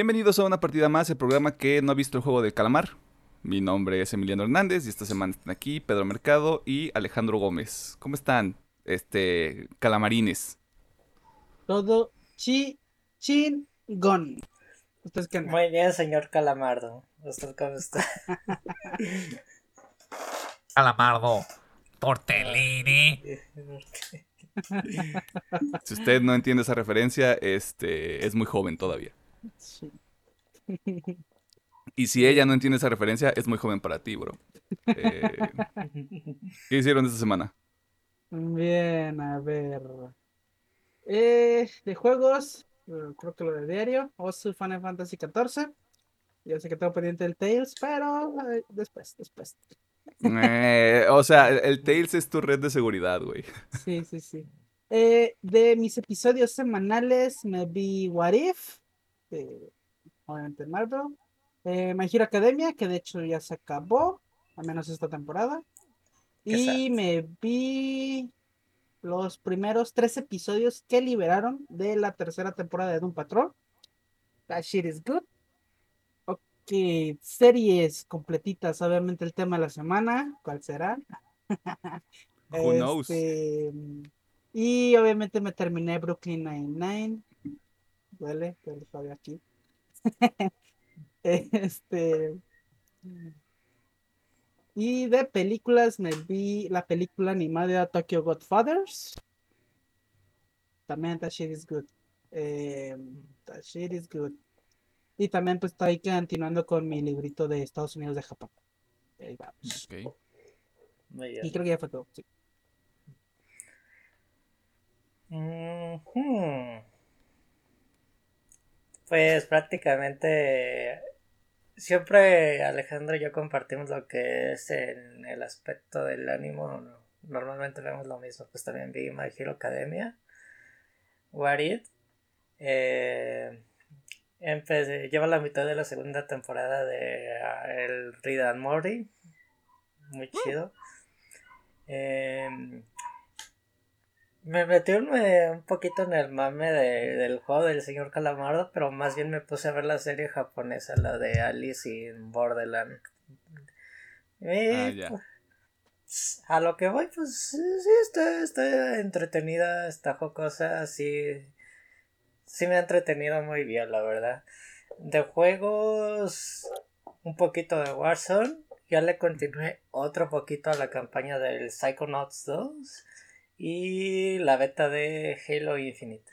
Bienvenidos a una partida más, el programa que no ha visto el juego de calamar. Mi nombre es Emiliano Hernández y esta semana están aquí Pedro Mercado y Alejandro Gómez. ¿Cómo están, este, calamarines? Todo chi, chingón. ¿Ustedes qué andan? Muy bien, señor Calamardo. ¿Usted cómo está? Calamardo, tortellini. Si usted no entiende esa referencia, este, es muy joven todavía. Sí. Y si ella no entiende esa referencia, es muy joven para ti, bro. Eh, ¿Qué hicieron esta semana? Bien, a ver. Eh, de juegos, eh, creo que lo de diario. Osu Final Fantasy XIV. Yo sé que tengo pendiente el Tails, pero eh, después, después. Eh, o sea, el, Tails es tu red de seguridad, güey. Sí, sí, sí. De mis episodios semanales me vi What If, de, obviamente Marvel. Eh, My Hero Academia, que de hecho ya se acabó, al menos esta temporada. Y sad. me vi los primeros tres episodios que liberaron de la tercera temporada de Doom Patrol. That shit is good. Ok, series completitas, obviamente el tema de la semana, ¿cuál será? Who knows? Este, y obviamente me terminé Brooklyn Nine-Nine. Duele, pero todavía aquí. Este. Y de películas me vi la película animada Tokyo Godfathers. También that shit is good. Eh, that shit is good. Y también pues estoy continuando con mi librito de Estados Unidos de Japón. Ahí vamos. Ok. Muy Y creo que ya fue todo. sí. Ujú. Pues prácticamente siempre Alejandro y yo compartimos lo que es en el aspecto del ánimo. no- Normalmente vemos lo mismo. Pues también vi My Hero Academia. What It. Eh, empecé, llevo la mitad de la segunda temporada de ah, el Read and Morty. Muy chido. Em, me metí un, eh, un poquito en el mame de- del juego del señor Calamardo, pero más bien me puse a ver la serie japonesa, la de Alice in Borderland. Y, Ah, ya. pues, a lo que voy, pues sí, sí, está, está entretenida, está jocosa, sí, sí me ha entretenido muy bien, la verdad. De juegos, un poquito de Warzone, ya le continué otro poquito a la campaña del Psychonauts 2 y la beta de Halo Infinite.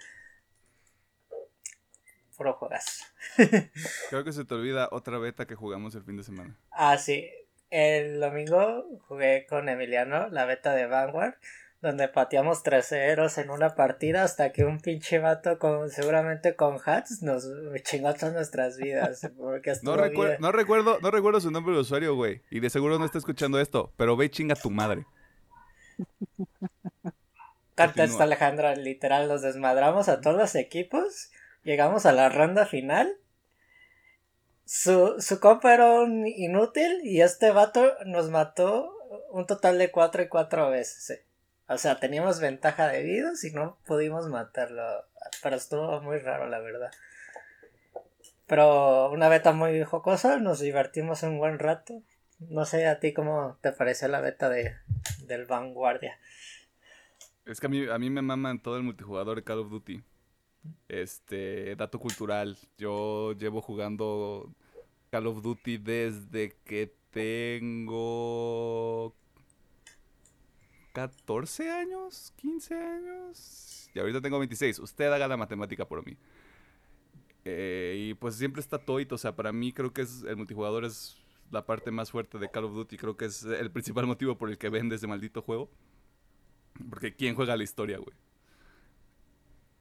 Puro juegas. Creo que se te olvida otra beta que jugamos el fin de semana. Ah, sí. El domingo jugué con Emiliano la beta de Vanguard, donde pateamos traseros en una partida hasta que un pinche vato con seguramente con hats nos chingó todas nuestras vidas. Porque No, bien. no recuerdo, no recuerdo su nombre de usuario, güey. Y de seguro no está escuchando esto, pero ve y chinga tu madre. Contesta. Alejandra, literal, nos desmadramos a todos los equipos. Llegamos a la ronda final. Su, su compa era un inútil y este vato nos mató un total de 4 y 4 veces. O sea, teníamos ventaja de vidas y no pudimos matarlo. Pero estuvo muy raro, la verdad. Pero una beta muy jocosa, nos divertimos un buen rato. No sé a ti cómo te pareció la beta de, del Vanguardia. Es que a mí, a mí me maman todo el multijugador de Call of Duty. Este, dato cultural. Yo llevo jugando Call of Duty desde que tengo 14 años, 15 años. Y ahorita tengo 26. Usted haga la matemática por mí. Eh, y pues siempre está Toit. O sea, para mí creo que es el multijugador es la parte más fuerte de Call of Duty. Creo que es el principal motivo por el que vende ese maldito juego. Porque ¿quién juega la historia, güey?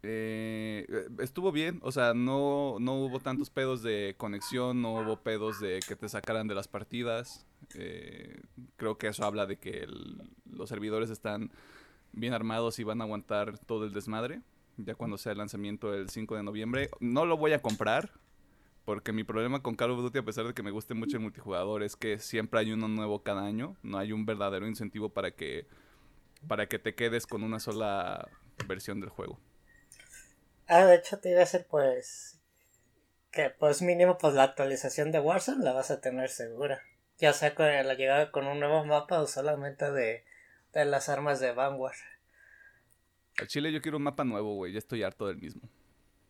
Eh, estuvo bien, o sea, no, no hubo tantos pedos de conexión, no hubo pedos de que te sacaran de las partidas. Eh, creo que eso habla de que los servidores están bien armados y van a aguantar todo el desmadre. Ya cuando sea el lanzamiento el 5 de noviembre. No lo voy a comprar. Porque mi problema con Call of Duty, a pesar de que me guste mucho el multijugador, es que siempre hay uno nuevo cada año. No hay un verdadero incentivo para que, para que te quedes con una sola versión del juego. Ah, de hecho te iba a decir pues que pues mínimo pues la actualización de Warzone la vas a tener segura. Ya sea con la llegada con un nuevo mapa o solamente de, de las armas de Vanguard. Al Chile yo quiero un mapa nuevo, güey. Ya estoy harto del mismo.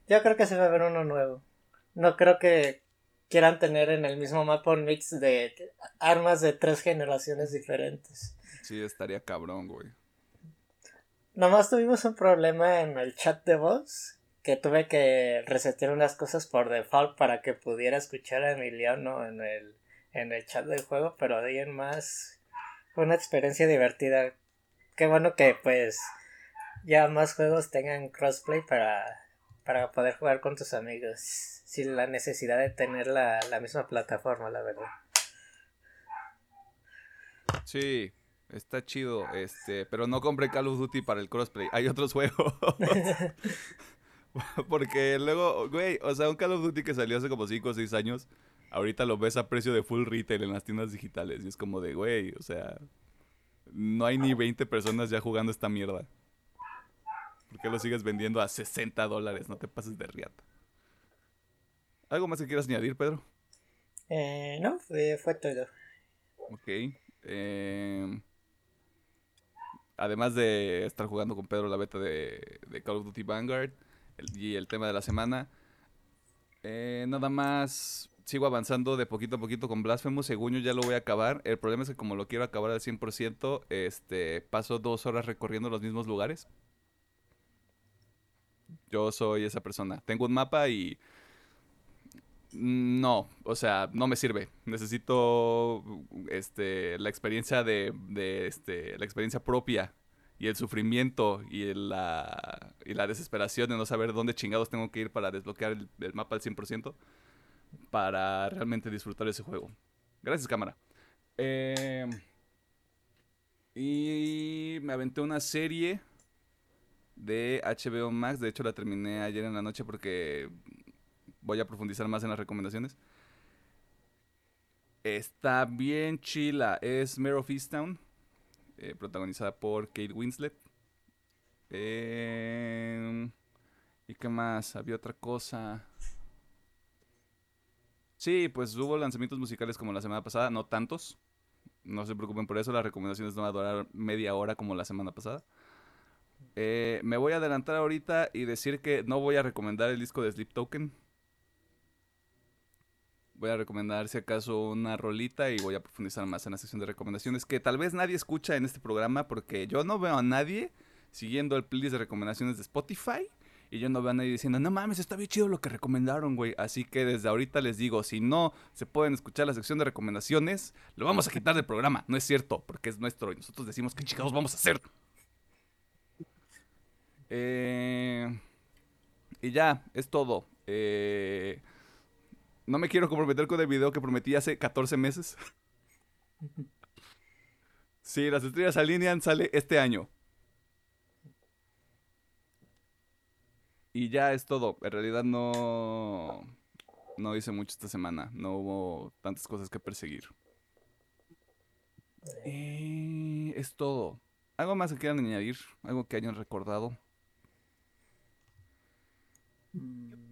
Yo creo que se va a ver uno nuevo. No creo que quieran tener en el mismo mapa un mix de armas de tres generaciones diferentes. Sí, estaría cabrón, güey. Nomás tuvimos un problema en el chat de voz que tuve que resetear unas cosas por default para que pudiera escuchar a Emiliano en el, en el chat del juego, pero de ahí en más fue una experiencia divertida. Qué bueno que pues ya más juegos tengan crossplay para, para poder jugar con tus amigos sin la necesidad de tener la, la misma plataforma, la verdad. Sí, está chido, este, pero no compré Call of Duty para el crossplay. Hay otros juegos. Porque luego, güey, o sea, un Call of Duty que salió hace como 5 o 6 años, ahorita lo ves a precio de full retail en las tiendas digitales. Y es como de, güey, o sea, no hay ni 20 personas ya jugando esta mierda. ¿Por qué lo sigues vendiendo a 60 dólares? No te pases de riata. ¿Algo más que quieras añadir, Pedro? Eh, no, fue, fue todo. Ok. eh, además de estar jugando con Pedro la beta de, Call of Duty Vanguard y el tema de la semana, eh, nada más sigo avanzando de poquito a poquito con Blasphemous. Según yo ya lo voy a acabar. El problema es que como lo quiero acabar al 100%, este, paso dos horas recorriendo los mismos lugares. Yo soy esa persona. Tengo un mapa y... No, o sea, no me sirve. Necesito este, la experiencia de, de, este, la experiencia propia y el sufrimiento y la, y la desesperación de no saber dónde chingados tengo que ir para desbloquear el, el mapa al 100% para realmente disfrutar ese juego. Gracias, cámara. Eh, y me aventé una serie de HBO Max. De hecho, la terminé ayer en la noche porque voy a profundizar más en las recomendaciones. Está bien chila. Es Mare of Easttown, eh, protagonizada por Kate Winslet. Eh, ¿Y qué más? Había otra cosa. Sí, pues hubo lanzamientos musicales como la semana pasada, no tantos. No se preocupen por eso, las recomendaciones no van a durar media hora como la semana pasada. Eh, me voy a adelantar ahorita y decir que no voy a recomendar el disco de Sleep Token. Voy a recomendar si acaso una rolita y voy a profundizar más en la sección de recomendaciones que tal vez nadie escucha en este programa porque yo no veo a nadie siguiendo el playlist de recomendaciones de Spotify y yo no veo a nadie diciendo, no mames, está bien chido lo que recomendaron, güey. Así que desde ahorita les digo, si no se pueden escuchar la sección de recomendaciones, lo vamos a quitar del programa. No es cierto, porque es nuestro y nosotros decimos qué chingados vamos a hacer. Eh, y ya, es todo. Eh, no me quiero comprometer con el video que prometí hace 14 meses. Sí, las estrellas alinean, sale este año. Y ya es todo. En realidad no. No hice mucho esta semana. No hubo tantas cosas que perseguir. Eh, es todo. ¿Algo más que quieran añadir? ¿Algo que hayan recordado?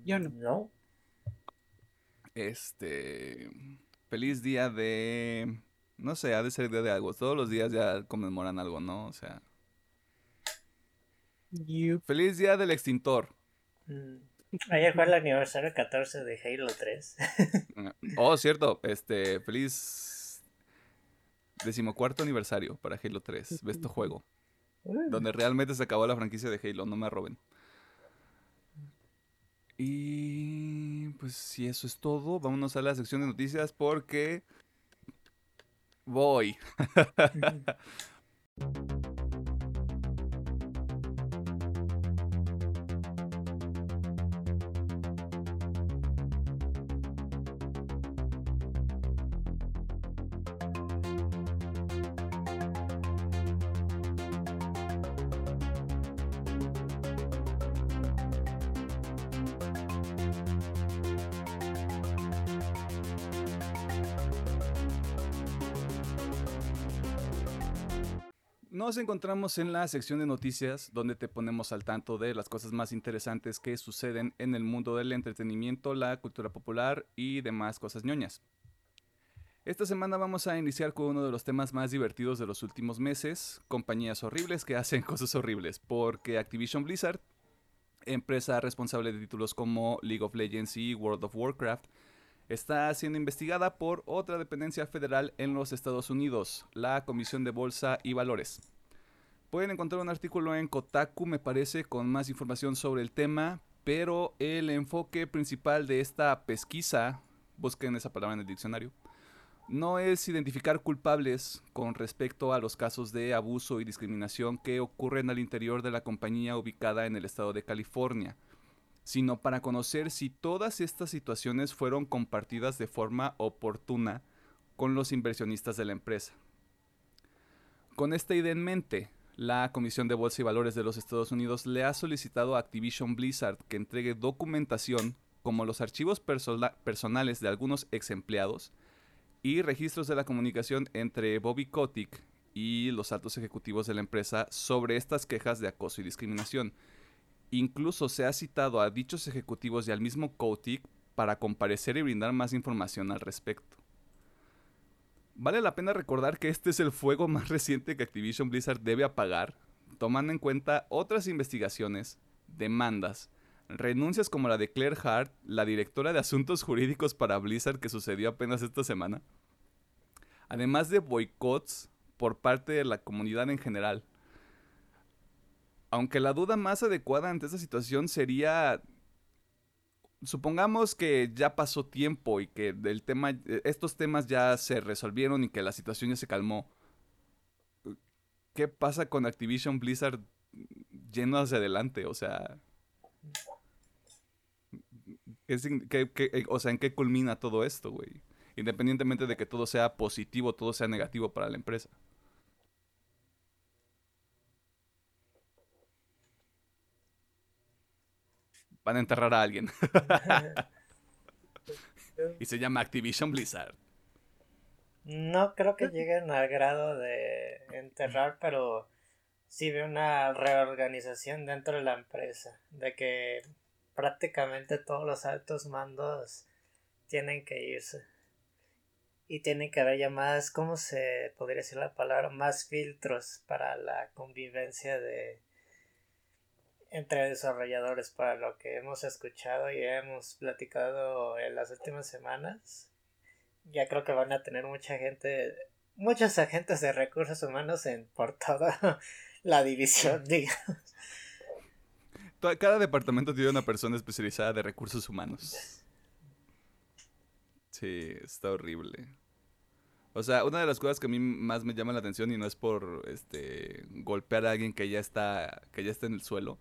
Yo no. Este. Feliz día de. No sé, ha de ser día de algo. Todos los días ya conmemoran algo, ¿no? O sea. You- Feliz día del extintor. Mm. Ayer fue el aniversario 14 de Halo 3. Oh, cierto. Este. Feliz. Decimocuarto aniversario para Halo 3. Ve este juego. Donde realmente se acabó la franquicia de Halo. No me roben. Y. Pues si eso es todo. Vámonos a la sección de noticias porque. Voy. Nos encontramos en la sección de noticias donde te ponemos al tanto de las cosas más interesantes que suceden en el mundo del entretenimiento, la cultura popular y demás cosas ñoñas. Esta semana vamos a iniciar con uno de los temas más divertidos de los últimos meses, compañías horribles que hacen cosas horribles, porque Activision Blizzard, empresa responsable de títulos como League of Legends y World of Warcraft, está siendo investigada por otra dependencia federal en los Estados Unidos, la Comisión de Bolsa y Valores. Pueden encontrar un artículo en Kotaku, me parece, con más información sobre el tema, pero el enfoque principal de esta pesquisa, busquen esa palabra en el diccionario, no es identificar culpables con respecto a los casos de abuso y discriminación que ocurren al interior de la compañía ubicada en el estado de California, sino para conocer si todas estas situaciones fueron compartidas de forma oportuna con los inversionistas de la empresa. Con esta idea en mente, la Comisión de Bolsa y Valores de los Estados Unidos le ha solicitado a Activision Blizzard que entregue documentación como los archivos personales de algunos ex empleados, y registros de la comunicación entre Bobby Kotick y los altos ejecutivos de la empresa sobre estas quejas de acoso y discriminación. Incluso se ha citado a dichos ejecutivos y al mismo Kotick para comparecer y brindar más información al respecto. Vale la pena recordar que este es el fuego más reciente que Activision Blizzard debe apagar, tomando en cuenta otras investigaciones, demandas, renuncias como la de Claire Hart, la directora de asuntos jurídicos para Blizzard que sucedió apenas esta semana, además de boicots por parte de la comunidad en general. Aunque la duda más adecuada ante esta situación sería supongamos que ya pasó tiempo y que el tema, estos temas ya se resolvieron y que la situación ya se calmó. ¿Qué pasa con Activision Blizzard yendo hacia adelante? O sea, o sea, ¿en qué culmina todo esto, güey? Independientemente de que todo sea positivo, todo sea negativo para la empresa. Van a enterrar a alguien. y se llama Activision Blizzard. No creo que lleguen al grado de enterrar, pero sí ve una reorganización dentro de la empresa. De que prácticamente todos los altos mandos tienen que irse. Y tienen que haber ya más, ¿cómo se podría decir la palabra? Más filtros para la convivencia de entre desarrolladores para lo que hemos escuchado y hemos platicado en las últimas semanas. Ya creo que van a tener mucha gente, muchos agentes de recursos humanos en por toda la división, digamos. Cada departamento tiene una persona especializada de recursos humanos. Sí, está horrible. O sea, una de las cosas que a mí más me llama la atención y no es por este golpear a alguien que ya está que ya está en el suelo,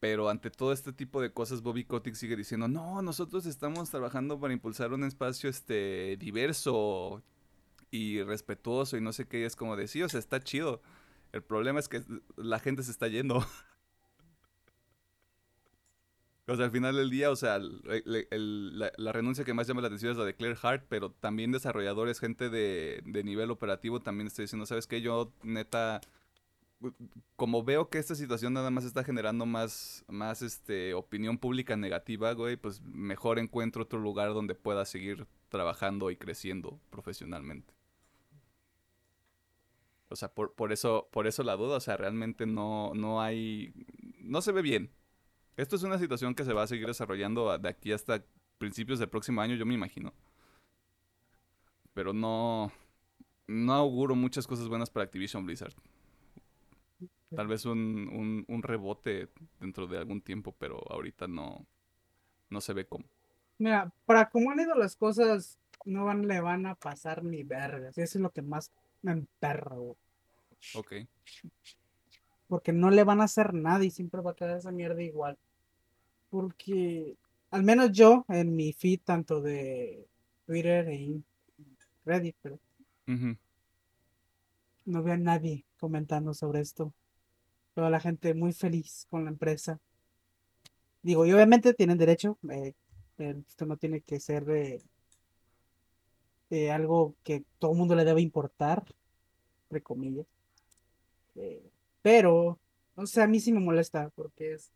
pero ante todo este tipo de cosas Bobby Kotick sigue diciendo, "No, nosotros estamos trabajando para impulsar un espacio este diverso y respetuoso y no sé qué, es como decir, o sea, está chido. El problema es que la gente se está yendo." O sea, al final del día, o sea, la, renuncia que más llama la atención es la de Claire Hart, pero también desarrolladores, gente de, nivel operativo también está diciendo, ¿sabes qué? Yo, neta, como veo que esta situación nada más está generando más, más este, opinión pública negativa, güey, pues mejor encuentro otro lugar donde pueda seguir trabajando y creciendo profesionalmente. O sea, por, por eso, por eso la duda, o sea, realmente no, no hay, no se ve bien. Esto es una situación que se va a seguir desarrollando de aquí hasta principios del próximo año, yo me imagino. Pero no, no auguro muchas cosas buenas para Activision Blizzard. Tal vez un, un, rebote dentro de algún tiempo, pero ahorita no, no se ve cómo. Mira, para cómo han ido las cosas, no van, le van a pasar ni vergas. Eso es lo que más me emperro. Ok. Porque no le van a hacer nada y siempre va a quedar esa mierda igual porque al menos yo en mi feed tanto de Twitter y Reddit, pero no veo a nadie comentando sobre esto. Toda la gente muy feliz con la empresa. Digo, y obviamente tienen derecho. Eh, esto no tiene que ser algo que todo el mundo le debe importar, entre comillas. Eh, pero, o sea, a mí sí me molesta porque es...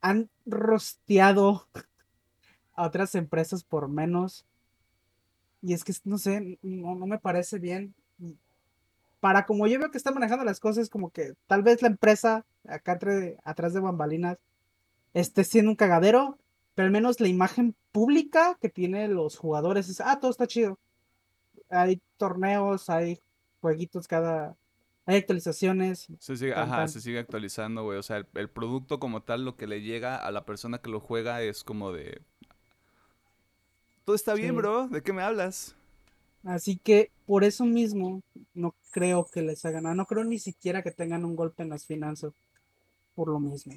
Han rosteado a otras empresas por menos. Y es que, no sé, no, no me parece bien. Para como yo veo que está manejando las cosas, como que tal vez la empresa acá entre- atrás de bambalinas esté siendo un cagadero, pero al menos la imagen pública que tiene los jugadores es, ah, todo está chido. Hay torneos, hay jueguitos cada, hay actualizaciones. Se sigue, Tan, ajá, tan. se sigue actualizando, güey. O sea, el, el producto como tal, lo que le llega a la persona que lo juega es como de... Todo está bien, Sí. bro. ¿De qué me hablas? Así que por eso mismo no creo que les hagan nada. No creo ni siquiera que tengan un golpe en las finanzas por lo mismo.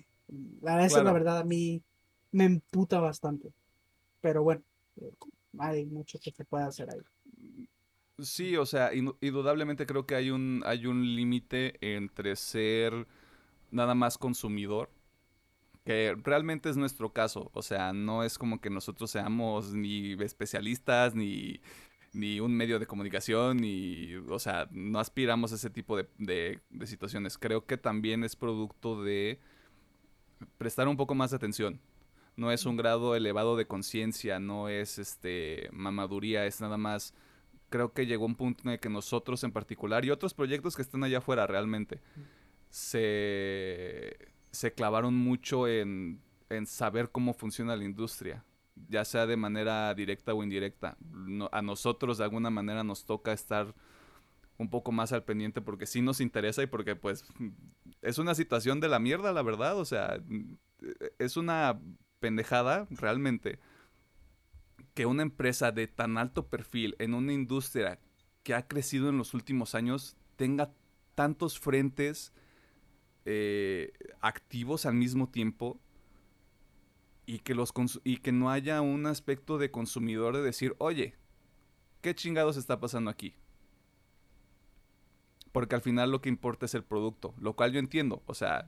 La verdad, la verdad, a mí me emputa bastante. Pero bueno, eh, hay mucho que se puede hacer ahí. Sí, o sea, indudablemente creo que hay un, hay un límite entre ser nada más consumidor, que realmente es nuestro caso. O sea, no es como que nosotros seamos ni especialistas, ni, ni un medio de comunicación, ni, o sea, no aspiramos a ese tipo de, de- de situaciones. Creo que también es producto de prestar un poco más de atención. No es un grado elevado de conciencia, no es este mamaduría, es nada más creo que llegó un punto en el que nosotros en particular y otros proyectos que están allá afuera realmente se, se clavaron mucho en, en saber cómo funciona la industria, ya sea de manera directa o indirecta. A nosotros de alguna manera nos toca estar un poco más al pendiente porque sí nos interesa y porque pues es una situación de la mierda, la verdad, o sea, es una pendejada realmente que una empresa de tan alto perfil en una industria que ha crecido en los últimos años tenga tantos frentes eh, activos al mismo tiempo y que, los y que no haya un aspecto de consumidor de decir, oye, ¿qué chingados está pasando aquí? Porque al final lo que importa es el producto, lo cual yo entiendo, o sea,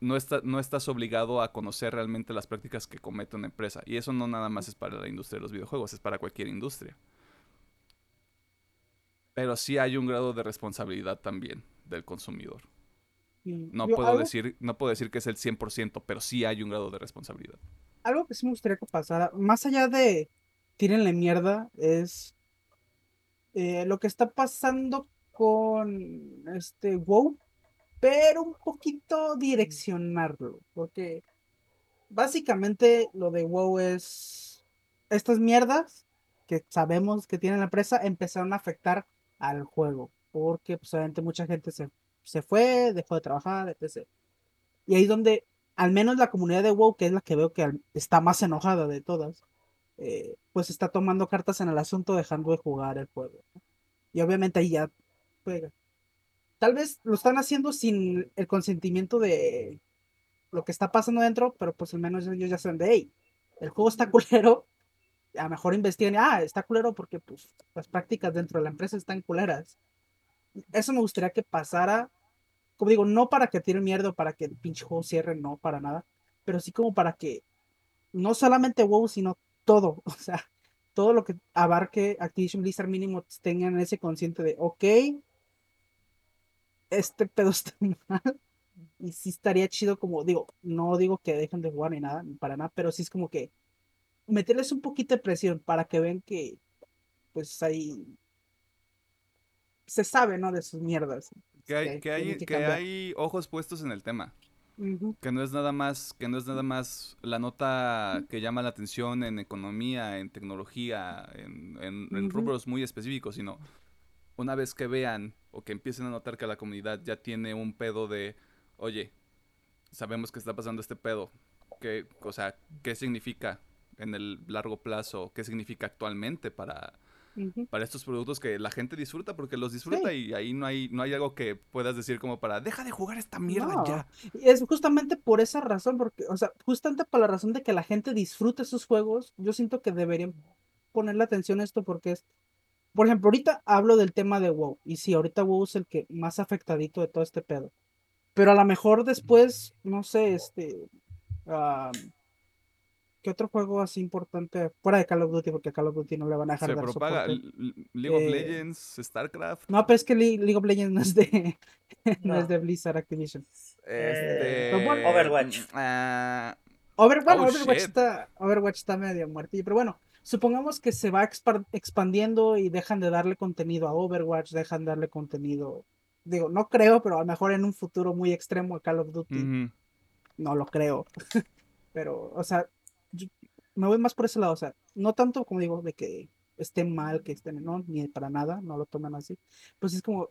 no, está- no estás obligado a conocer realmente las prácticas que comete una empresa. Y eso no nada más es para la industria de los videojuegos, es para cualquier industria. Pero sí hay un grado de responsabilidad también del consumidor. No yo- puedo, algo, decir, no puedo decir que es el 100%, pero sí hay un grado de responsabilidad. algo que sí me gustaría que pasara, más allá de tírenle mierda, es eh, lo que está pasando con este WoW, pero un poquito direccionarlo, porque básicamente lo de WoW es estas mierdas que sabemos que tiene la empresa empezaron a afectar al juego, porque pues obviamente mucha gente se, se fue, dejó de trabajar, etc. Y ahí es donde, al menos la comunidad de WoW, que es la que veo que está más enojada de todas, eh, pues está tomando cartas en el asunto, dejando de jugar el juego. ¿no? Y obviamente ahí ya juega. Tal vez lo están haciendo sin el consentimiento de lo que está pasando dentro, pero pues al menos ellos ya saben de, hey, el juego está culero, a lo mejor investigan, ah, está culero porque pues las prácticas dentro de la empresa están culeras. Eso me gustaría que pasara, como digo, no para que tiren mierda para que el pinche juego cierre, no, para nada, pero sí como para que no solamente WoW, sino todo, o sea, todo lo que abarque Activision Blizzard mínimo tengan ese consciente de, ok, este pedo está mal. Y sí estaría chido como, digo, no digo que dejen de jugar ni nada, para nada, pero sí es como que meterles un poquito de presión para que vean que, pues ahí se sabe, ¿no? De sus mierdas. Que hay, que tienen hay, que que hay ojos puestos en el tema. Que no es nada más, que no es nada más la nota que llama la atención en economía, en tecnología, en, en- rubros muy específicos, sino una vez que vean o que empiecen a notar que la comunidad ya tiene un pedo de, oye, sabemos que está pasando este pedo, ¿qué, o sea, qué significa en el largo plazo? ¿Qué significa actualmente para, para estos productos que la gente disfruta? Porque los disfruta y ahí no hay, no hay algo que puedas decir como para, deja de jugar esta mierda No, ya. Es justamente por esa razón, porque, o sea, justamente por la razón de que la gente disfrute esos juegos, yo siento que deberían ponerle atención a esto porque es, por ejemplo, ahorita hablo del tema de WoW, y sí, ahorita WoW es el que más afectadito de todo este pedo, pero a lo mejor después, no sé, este, ¿qué otro juego así importante fuera de Call of Duty? Porque a Call of Duty no le van a dejar Se dar propaga soporte. League of Eh, Legends, StarCraft. No, pero es que Le- League of Legends no es de, no es No. de Blizzard Activision. Este. Bueno, Overwatch. ah, Over- bueno, Oh, Overwatch, está, Overwatch está medio muertillo, pero bueno, supongamos que se va expandiendo y dejan de darle contenido a Overwatch, dejan de darle contenido, digo, no creo, pero a lo mejor en un futuro muy extremo a Call of Duty, no lo creo, pero, o sea, me voy más por ese lado, o sea, no tanto como digo de que esté mal, que esté, no, ni para nada, no lo toman así, pues es como,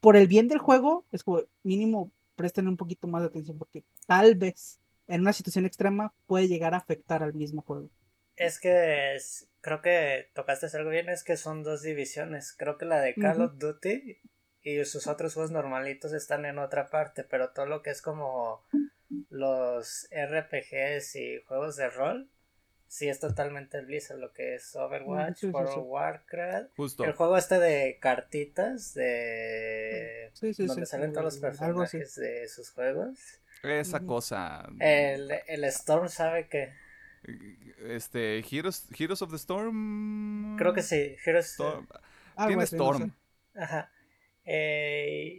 por el bien del juego, es como mínimo presten un poquito más de atención, porque tal vez en una situación extrema puede llegar a afectar al mismo juego. Es que es- creo que tocaste algo bien, es que son dos divisiones. Creo que la de Call of Duty y sus otros juegos normalitos están en otra parte, pero todo lo que es como los RPGs y juegos de rol, sí es totalmente Blizzard, lo que es Overwatch, sí, sí, World sí. of Warcraft, Justo. el juego este de cartitas de Sí, sí, donde sí, salen todos los personajes de sus juegos. Esa cosa. El, el Storm sabe que Este. Heroes, Heroes of the Storm. creo que sí, Heroes Storm. Algo Tiene así, no sé. Storm. Ajá. Eh,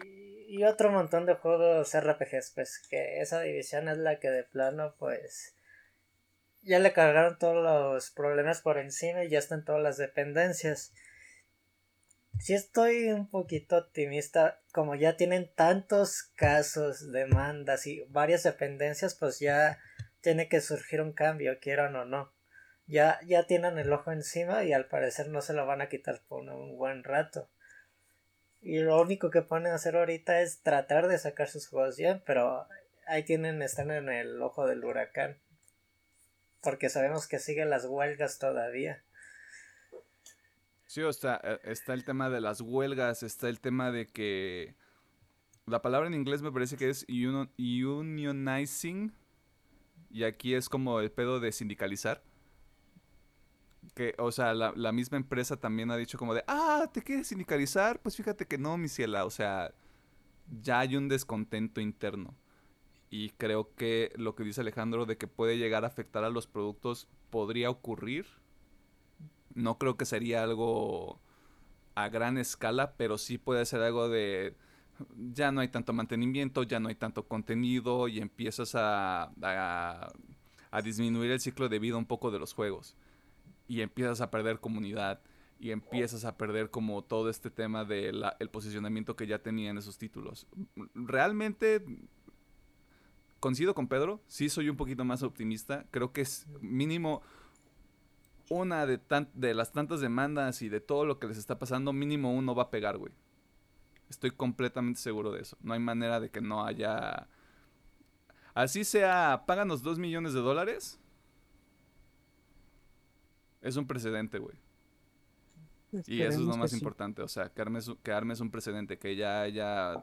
y otro montón de juegos RPGs, pues que esa división es la que de plano, pues ya le cargaron todos los problemas por encima y ya están todas las dependencias. Si estoy un poquito optimista, como ya tienen tantos casos, demandas y varias dependencias, pues ya tiene que surgir un cambio, quieran o no. Ya, ya tienen el ojo encima y al parecer no se lo van a quitar por un buen rato. Y lo único que pueden hacer ahorita es tratar de sacar sus juegos bien, pero ahí tienen, están en el ojo del huracán. Porque sabemos que siguen las huelgas todavía. Sí, o sea, eh, está el tema de las huelgas, está el tema de que la palabra en inglés me parece que es unionizing y aquí es como el pedo de sindicalizar. Que, o sea, la, la misma empresa también ha dicho como de, ah, ¿te quieres sindicalizar? Pues fíjate que no, mi ciela, o sea, ya hay un descontento interno. Y creo que lo que dice Alejandro de que puede llegar a afectar a los productos podría ocurrir. No creo que sería algo a gran escala, pero sí puede ser algo de ya no hay tanto mantenimiento, ya no hay tanto contenido y empiezas a, a, disminuir el ciclo de vida un poco de los juegos. Y empiezas a perder comunidad y empiezas a perder como todo este tema del el posicionamiento que ya tenían esos títulos. Realmente coincido con Pedro, sí soy un poquito más optimista. Creo que es mínimo una de, tan- de las tantas demandas y de todo lo que les está pasando, mínimo uno va a pegar, güey. Estoy completamente seguro de eso. No hay manera de que no haya... Así sea, páganos dos millones de dólares. Es un precedente, güey. Y eso es lo más sí. importante, o sea, que armes, que armes un precedente, que ya haya...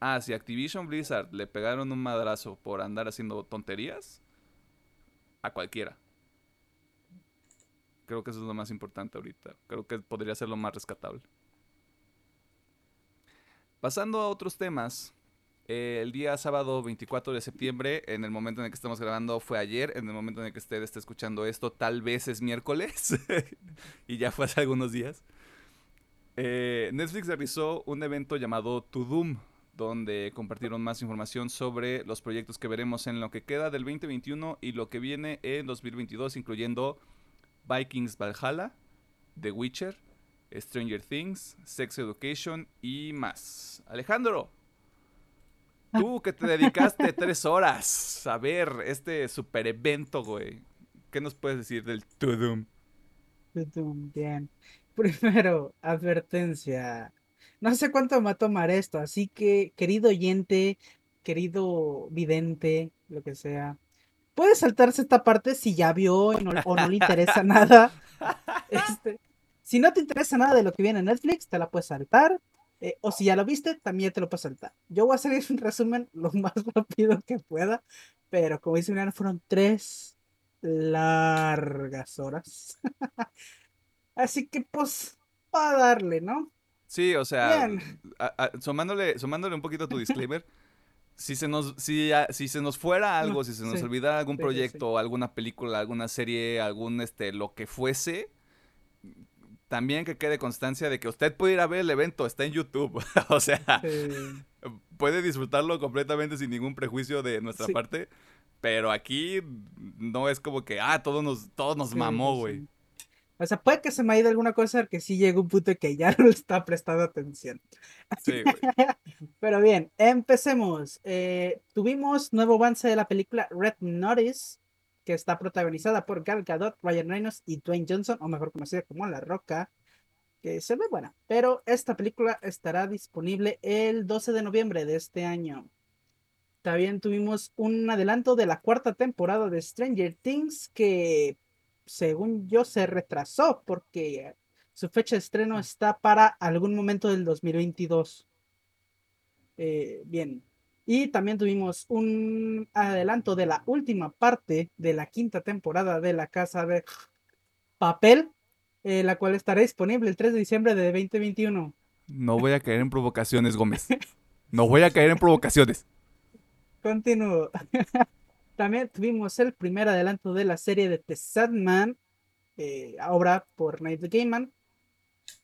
Ah, si Activision Blizzard le pegaron un madrazo por andar haciendo tonterías, a cualquiera. Creo que eso es lo más importante ahorita. Creo que podría ser lo más rescatable. Pasando a otros temas, eh, el día sábado 24 de septiembre, en el momento en el que estamos grabando fue ayer, en el momento en el que usted esté escuchando esto, tal vez es miércoles, y ya fue hace algunos días. Eh, Netflix realizó un evento llamado To Doom, donde compartieron más información sobre los proyectos que veremos en lo que queda del 2021 y lo que viene en 2022, incluyendo Vikings Valhalla, The Witcher, Stranger Things, Sex Education y más. Alejandro, tú que te dedicaste tres horas a ver este super evento, güey. ¿Qué nos puedes decir del To Doom? Tutum, Bien. Primero, advertencia. No sé cuánto me va a tomar esto, así que, querido oyente, querido vidente, lo que sea, puede saltarse esta parte si ya vio no- o no le interesa nada. Este, si no te interesa nada de lo que viene en Netflix, te la puedes saltar. eh, o si ya lo viste, también te lo puedes saltar. Yo voy a hacer un resumen lo más rápido que pueda, pero como dice Milano, fueron tres largas horas. Así que pues, a darle, ¿no? Sí, o sea, Bien. a- a- sumándole, sumándole un poquito a tu disclaimer, si se nos, si, a- si se nos fuera algo, No, si se nos sí. olvidara algún Sí, sí, proyecto, alguna película, alguna serie, algún este, lo que fuese, también que quede constancia de que usted puede ir a ver el evento, está en YouTube. o sea, puede disfrutarlo completamente sin ningún prejuicio de nuestra parte. Pero aquí no es como que, ah, todo nos, todo nos mamó, güey. O sea, puede que se me haya ido alguna cosa que sí llegó un punto que ya no le está prestando atención. Sí. Pero bien, empecemos. Eh, tuvimos nuevo avance de la película Red Notice, que está protagonizada por Gal Gadot, Ryan Reynolds y Dwayne Johnson, o mejor conocida como La Roca, que se ve buena. Pero esta película estará disponible el 12 de noviembre de este año. También tuvimos un adelanto de la cuarta temporada de Stranger Things que, según yo, se retrasó porque su fecha de estreno está para algún momento del 2022. Eh, bien. Y también tuvimos un adelanto de la última parte de la quinta temporada de La Casa de Papel, eh, la cual estará disponible el 3 de diciembre de 2021. No voy a caer en provocaciones, Gómez. No voy a caer en provocaciones. Continúo. También tuvimos el primer adelanto de la serie de The Sandman, eh, obra por Night Gaiman,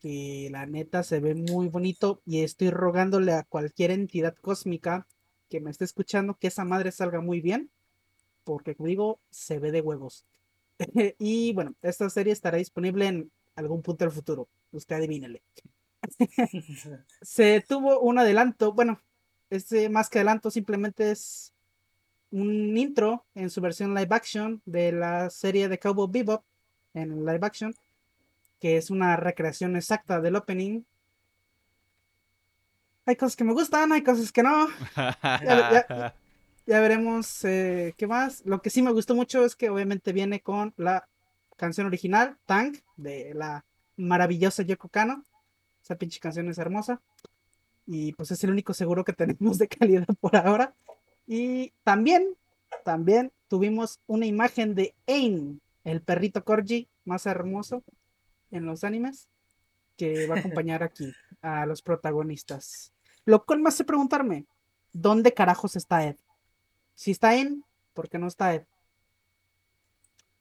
que la neta se ve muy bonito y estoy rogándole a cualquier entidad cósmica que me esté escuchando que esa madre salga muy bien, porque como digo, se ve de huevos. y bueno, esta serie estará disponible en algún punto del futuro, usted adivínele. Se tuvo un adelanto, bueno, este más que adelanto simplemente es un intro en su versión live action de la serie de Cowboy Bebop en live action, que es una recreación exacta del opening. Hay cosas que me gustan, hay cosas que no. ya- Ya veremos eh, qué más. Lo que sí me gustó mucho es que obviamente viene con la canción original, Tank, de la maravillosa Yoko Kano. Esa pinche canción es hermosa. Y pues es el único seguro que tenemos de calidad por ahora. Y también, también tuvimos una imagen de Ain, el perrito corgi más hermoso en los animes, que va a acompañar aquí a los protagonistas. Lo cual me hace preguntarme, ¿dónde carajos está Ed? Si está en, ¿por qué no está Ed?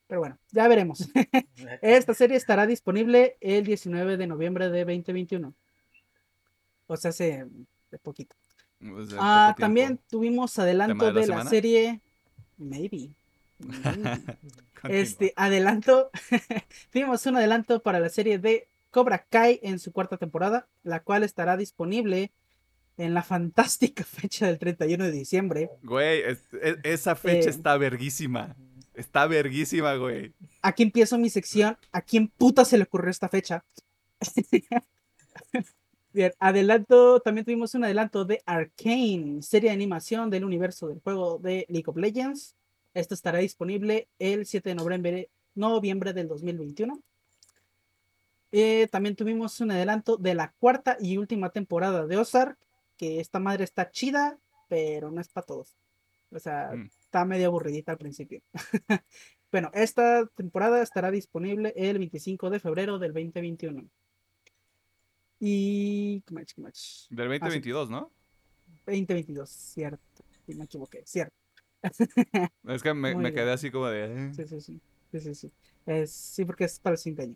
Pero bueno, ya veremos. Esta serie estará disponible el 19 de noviembre de 2021. O sea, hace de poquito. Pues, Ah, también tuvimos adelanto ¿Tema de la de la semana? serie. Maybe. Este, adelanto. Tuvimos un adelanto para la serie de Cobra Kai en su cuarta temporada, la cual estará disponible en la fantástica fecha del 31 de diciembre. Güey, es- es- esa fecha Eh. está verguísima. Está verguísima, güey. Aquí empiezo mi sección. ¿A quién puta se le ocurrió esta fecha? Bien, adelanto, también tuvimos un adelanto de Arcane, serie de animación del universo del juego de League of Legends. Esto estará disponible el 7 de noviembre, noviembre del 2021. Eh, también tuvimos un adelanto de la cuarta y última temporada de Ozark, que esta madre está chida, pero no es para todos. O sea, Mm. está medio aburridita al principio. bueno, esta temporada estará disponible el 25 de febrero del 2021. Y... ¿qué más, qué más? Del 2022, ¿no? 2022, cierto. Sí, me equivoqué, cierto. Es que me, me quedé así como de... eh. Sí, sí, sí. Sí, sí, sí. Es- sí, porque es para el siguiente año.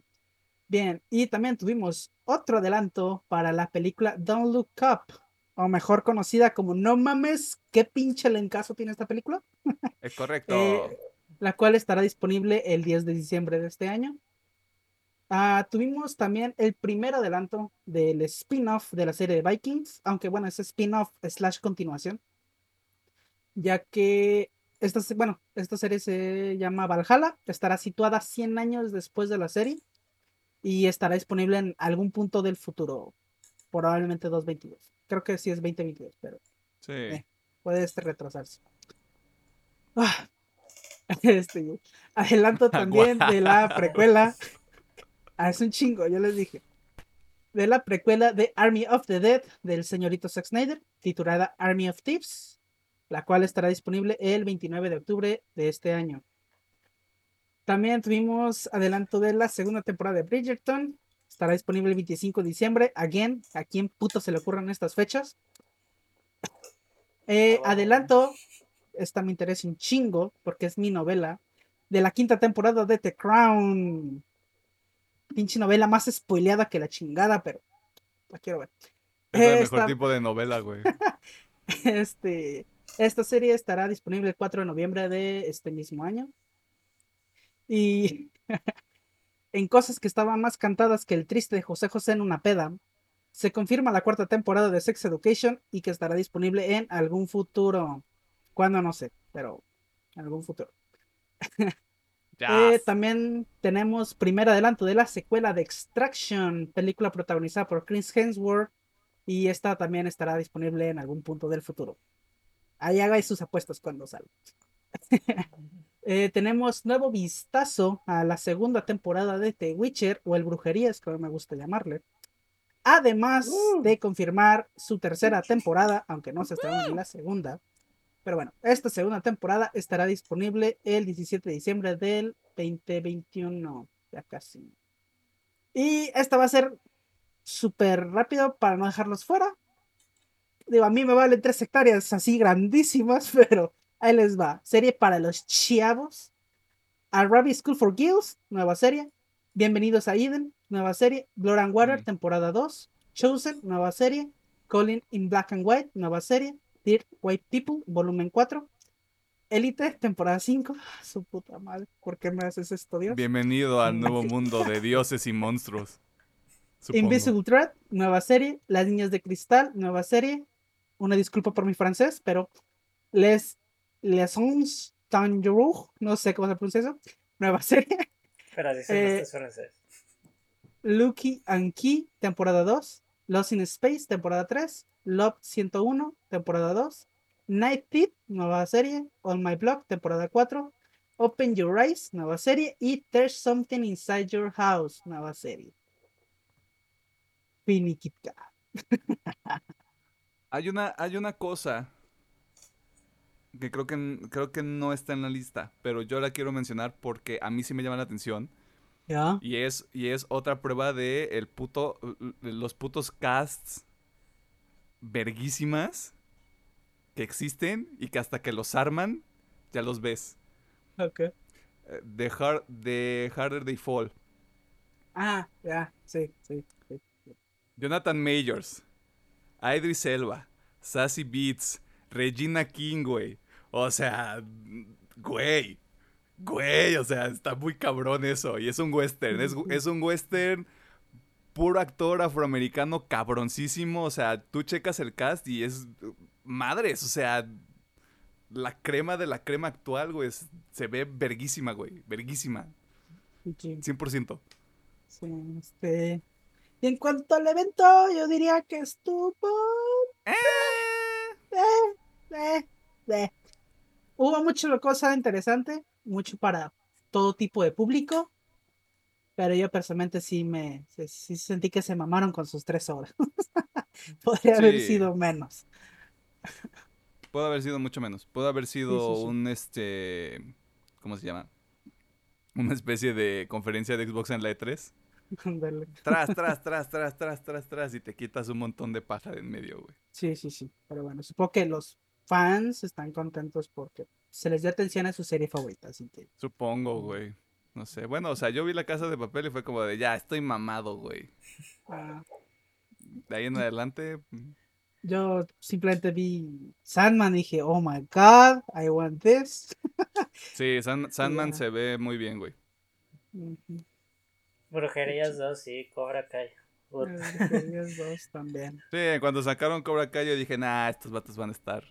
Bien, y también tuvimos otro adelanto para la película Don't Look Up, o mejor conocida como No mames, ¿qué pinche lencazo tiene esta película? Es correcto. Eh, la cual estará disponible el 10 de diciembre de este año. Ah, tuvimos también el primer adelanto del spin-off de la serie de Vikings, aunque bueno, es spin-off slash continuación, ya que esta, bueno, esta serie se llama Valhalla, estará situada 100 años después de la serie y estará disponible en algún punto del futuro, probablemente 2022. Creo que sí es 2022, pero sí. eh. puede este retrasarse. Ah, este, adelanto también de la precuela. Es un chingo, yo les dije. De la precuela de Army of the Dead del señorito Zack Snyder, titulada Army of Thieves, la cual estará disponible el 29 de octubre de este año. También tuvimos adelanto de la segunda temporada de Bridgerton. Estará disponible el 25 de diciembre. Again, ¿a quién puto se le ocurren estas fechas? Eh, bueno. adelanto, esta me interesa un chingo porque es mi novela de la quinta temporada de The Crown. Pinche novela más spoileada que la chingada, pero la quiero ver. Es el mejor Esta- tipo de novela, güey. este, esta serie estará disponible el 4 de noviembre de este mismo año. Y en cosas que estaban más cantadas que el triste de José José en una peda, se confirma la cuarta temporada de Sex Education y que estará disponible en algún futuro. Cuándo no sé, pero en algún futuro. Eh, también tenemos primer adelanto de la secuela de Extraction, película protagonizada por Chris Hemsworth. Y esta también estará disponible en algún punto del futuro. Ahí hagáis sus apuestas cuando salga. Eh, tenemos nuevo vistazo a la segunda temporada de The Witcher, o el Brujerías, como me gusta llamarle. Además de confirmar su tercera temporada, aunque no se estrenó ni la segunda. Pero bueno, esta segunda temporada estará disponible el 17 de diciembre del 2021. Ya casi. Y esta va a ser súper rápido para no dejarlos fuera. Digo, a mí me valen tres hectáreas así grandísimas, pero ahí les va. Serie para los chavos. A Rabbit School for Girls, nueva serie. Bienvenidos a Eden, nueva serie. Blood and Water, temporada 2. Chosen, nueva serie. Calling in Black and White, nueva serie. Dear White People, volumen 4. Elite, temporada 5. Su puta madre, ¿por qué me haces esto, Dios? Bienvenido al nuevo mundo de dioses y monstruos. Supongo. Invisible Thread, nueva serie. Las Niñas de Cristal, nueva serie. Una disculpa por mi francés, pero Les Les Ons Dangereux, no sé cómo se pronuncia eso. Nueva serie. Pero así se Eh, es francés. Lucky and Key, temporada 2. Lost in Space, temporada 3. Love 101, temporada 2. Night Thief, nueva serie. On My Block, temporada 4. Open Your Eyes, nueva serie. Y There's Something Inside Your House, nueva serie. Finiquitka. Hay una, hay una cosa que creo que, creo que no está en la lista, pero yo la quiero mencionar porque a mí sí me llama la atención. ¿Ya? Y es, y es otra prueba de el puto, los putos casts verguísimas que existen y que hasta que los arman ya los ves. Ok. Eh, The, hard, the Harder They Fall. Ah, ya, sí, sí. sí. Jonathan Majors, Idris Elba, Sassy Beats, Regina King, güey. O sea, güey. Güey, o sea, está muy cabrón eso. Y es un western. Es, es un western puro actor afroamericano cabroncísimo. O sea, tú checas el cast y es madres. O sea, la crema de la crema actual, güey. es- se ve verguísima, güey. Verguísima. Sí, 100%. sí, este. Y en cuanto al evento, yo diría que estuvo. eh, eh, eh. Hubo mucho cosa interesante, mucho para todo tipo de público. Pero yo personalmente sí me sí, sentí que se mamaron con sus tres horas. Podría haber sido menos. Puede haber sido mucho menos. Puede haber sido sí, sí. un este. ¿Cómo se llama? Una especie de conferencia de Xbox en la E3. Ándale. Tras, tras, tras, tras, tras, tras, tras. Y te quitas un montón de paja de en medio, güey. Sí, sí, sí. Pero bueno, supongo que los fans están contentos porque se les dio atención a su serie favorita. Así que Supongo, güey. No sé. Bueno, o sea, yo vi la casa de papel y fue como de ya, estoy mamado, güey. ah, De ahí en adelante. mm, yo simplemente vi Sandman y dije, oh my god, I want this. Sí, San- Sandman se ve muy bien, güey. Brujerías 2, sí, Cobra Kai. Brujerías dos también. Sí, cuando sacaron Cobra Kai yo dije, nah, estos vatos van a estar.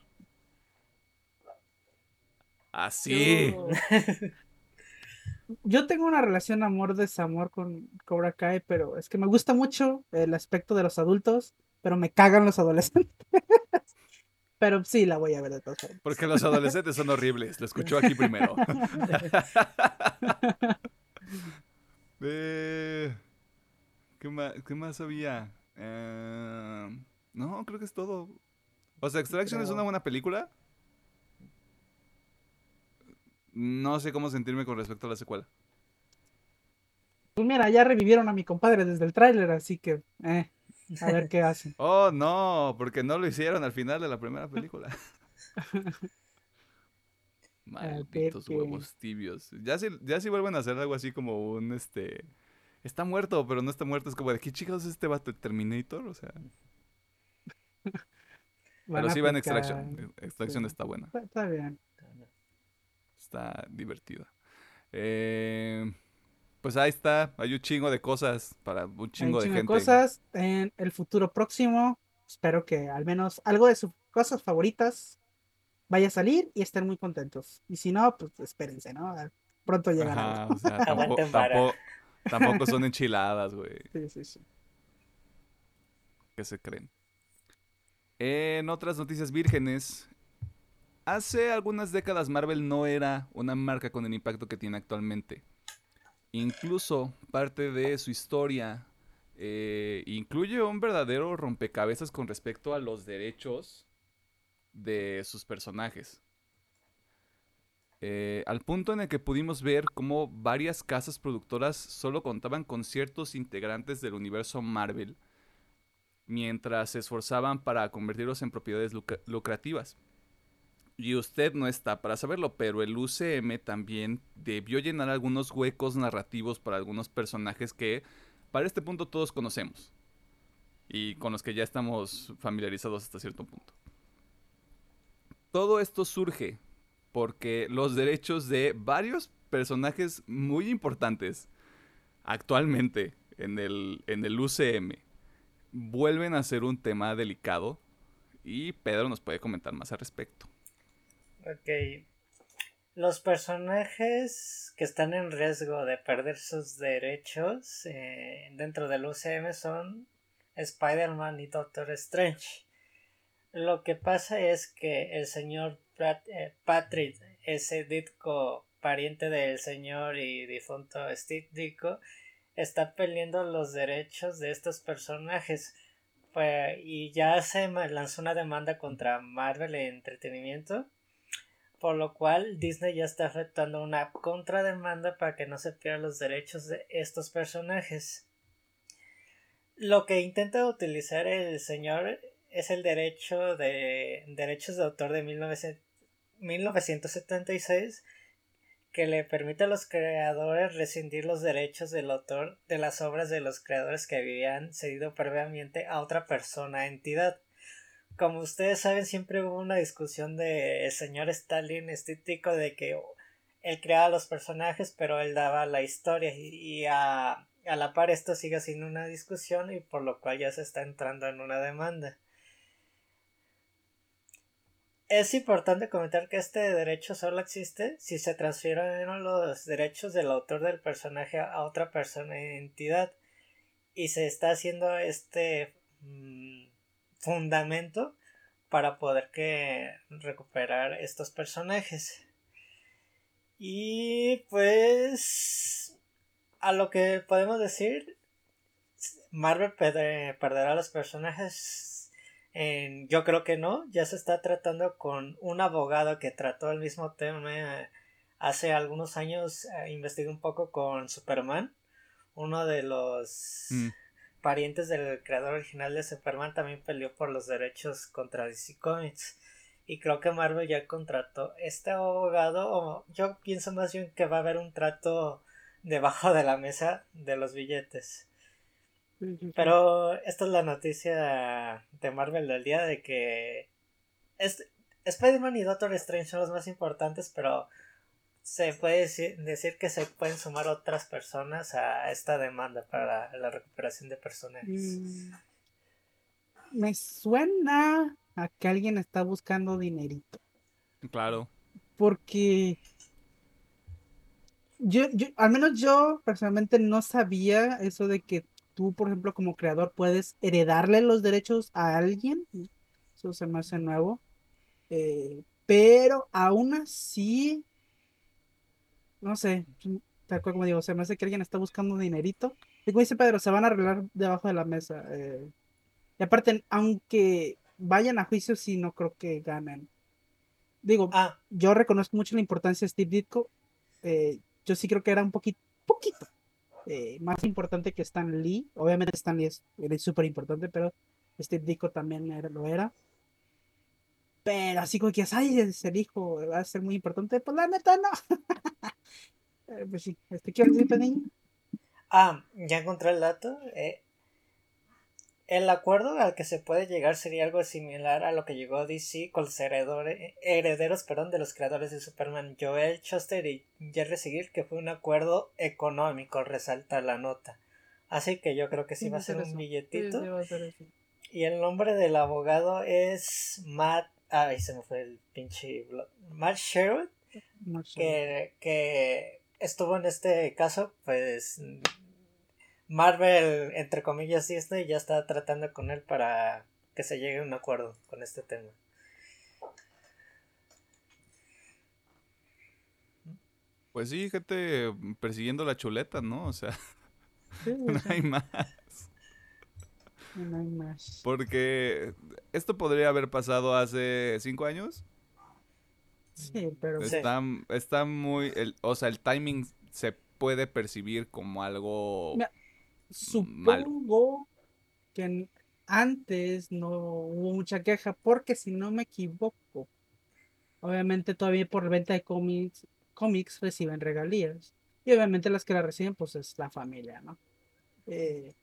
Así. Yo... yo tengo una relación amor-desamor con Cobra Kai, pero es que me gusta mucho el aspecto de los adultos, pero me cagan los adolescentes. pero sí, la voy a ver de todas formas. Porque los adolescentes son horribles. Lo escuchó aquí primero. Eh, ¿qué, más, ¿Qué más había? Eh, no, creo que es todo. O sea, Extraction es una buena película. No sé cómo sentirme con respecto a la secuela. Pues mira, ya revivieron a mi compadre desde el tráiler, así que, eh, a ver qué hacen. Oh, no, porque no lo hicieron al final de la primera película. Malditos que- huevos tibios. Ya si, ya si vuelven a hacer algo así como un este. Está muerto, pero no está muerto. Es como de qué chicos es este vato Terminator. O sea. Van pero sí va en aplicar- Extraction. Extraction sí. está buena. Está, está bien. Está divertida. Eh, pues ahí está. Hay un chingo de cosas para un Hay chingo de chingo gente. cosas en el futuro próximo. Espero que al menos algo de sus cosas favoritas vaya a salir y estén muy contentos. Y si no, pues espérense, ¿no? Pronto llegará. Ajá, o sea, tampoco, tampoco, tampoco son enchiladas, güey. Sí, sí, sí. que se creen. En otras noticias vírgenes, hace algunas décadas Marvel no era una marca con el impacto que tiene actualmente. Incluso parte de su historia eh, incluye un verdadero rompecabezas con respecto a los derechos de sus personajes. Eh, al punto en el que pudimos ver cómo varias casas productoras solo contaban con ciertos integrantes del universo Marvel mientras se esforzaban para convertirlos en propiedades lucrativas. Y usted no está para saberlo, pero el UCM también debió llenar algunos huecos narrativos para algunos personajes que para este punto todos conocemos y con los que ya estamos familiarizados hasta cierto punto. Todo esto surge porque los derechos de varios personajes muy importantes actualmente en el, en el UCM vuelven a ser un tema delicado y Pedro nos puede comentar más al respecto. Ok. Los personajes que están en riesgo de perder sus derechos eh, dentro del UCM son Spider-Man y Doctor Strange. Lo que pasa es que el señor Pat- eh, Patrick S. Ditko, pariente del señor y difunto Steve Ditko, está peleando los derechos de estos personajes. Fue- y ya se lanzó una demanda contra Marvel Entretenimiento por lo cual Disney ya está efectuando una contrademanda para que no se pierdan los derechos de estos personajes. Lo que intenta utilizar el señor es el derecho de derechos de autor de 1900 1976 que le permite a los creadores rescindir los derechos del autor de las obras de los creadores que habían cedido previamente a otra persona entidad como ustedes saben, siempre hubo una discusión de el señor Stalin estético de que él creaba los personajes, pero él daba la historia y, a, a la par esto sigue siendo una discusión y por lo cual ya se está entrando en una demanda. Es importante comentar que este derecho solo existe si se transfieren los derechos del autor del personaje a otra persona entidad y se está haciendo este mm, fundamento para poder que recuperar estos personajes y pues a lo que podemos decir Marvel perder- perderá los personajes en- yo creo que no ya se está tratando con un abogado que trató el mismo tema hace algunos años eh, investigué un poco con Superman uno de los Mm. Parientes del creador original de Superman también peleó por los derechos contra DC Comics. Y creo que Marvel ya contrató este abogado, o yo pienso más bien que va a haber un trato debajo de la mesa de los billetes. Pero esta es la noticia de Marvel del día de que es- Spider-Man y Doctor Strange son los más importantes, pero se puede decir, decir que se pueden sumar otras personas a esta demanda para la recuperación de personajes. Mm, Me suena a que alguien está buscando dinerito. Claro. Porque yo, yo, al menos yo personalmente no sabía eso de que tú, por ejemplo, como creador, puedes heredarle los derechos a alguien. Eso se me hace nuevo. Eh, pero aún así, no sé, tal cual como digo, se me hace que alguien está buscando dinerito. Y como dice Pedro, se van a arreglar debajo de la mesa. eh. Y aparte, aunque vayan a juicio, sí, no creo que ganen. Digo, Ah, yo reconozco mucho la importancia de Steve Ditko. eh, yo sí creo que era un poquito, poquito eh, más importante que Stan Lee. Obviamente Stan Lee es súper importante, pero Steve Ditko también era- lo era. Pero así como que, ay, es el hijo, va a ser muy importante, pues la neta no. Eh, pues sí, este, ¿qué decir, niño? Ah, ya encontré el dato. eh, el acuerdo al que se puede llegar sería algo similar a lo que llegó DC con los herederos perdón, de los creadores de Superman, Joel Shuster y Jerry Siegel, que fue un acuerdo económico, resalta la nota. Así que yo creo que sí, va a ser un billetito. Sí, sí, va a ser eso. Y el nombre del abogado es Matt. Ay, se me fue el pinche. Matt Sherwood, que, que estuvo en este caso, pues. Marvel, entre comillas, Disney ya está tratando con él para que se llegue a un acuerdo con este tema. Pues sí, gente persiguiendo la chuleta, ¿no? O sea, Sí, no hay más. No hay más. Porque esto podría haber pasado hace cinco años. Sí, pero Sí. Está, está muy... el- o sea, el timing se puede percibir como algo... Mira, malo. supongo que antes no hubo mucha queja, porque si no me equivoco, obviamente todavía por venta de cómics, cómics reciben regalías. Y obviamente las que la reciben, pues es la familia, ¿no? Eh,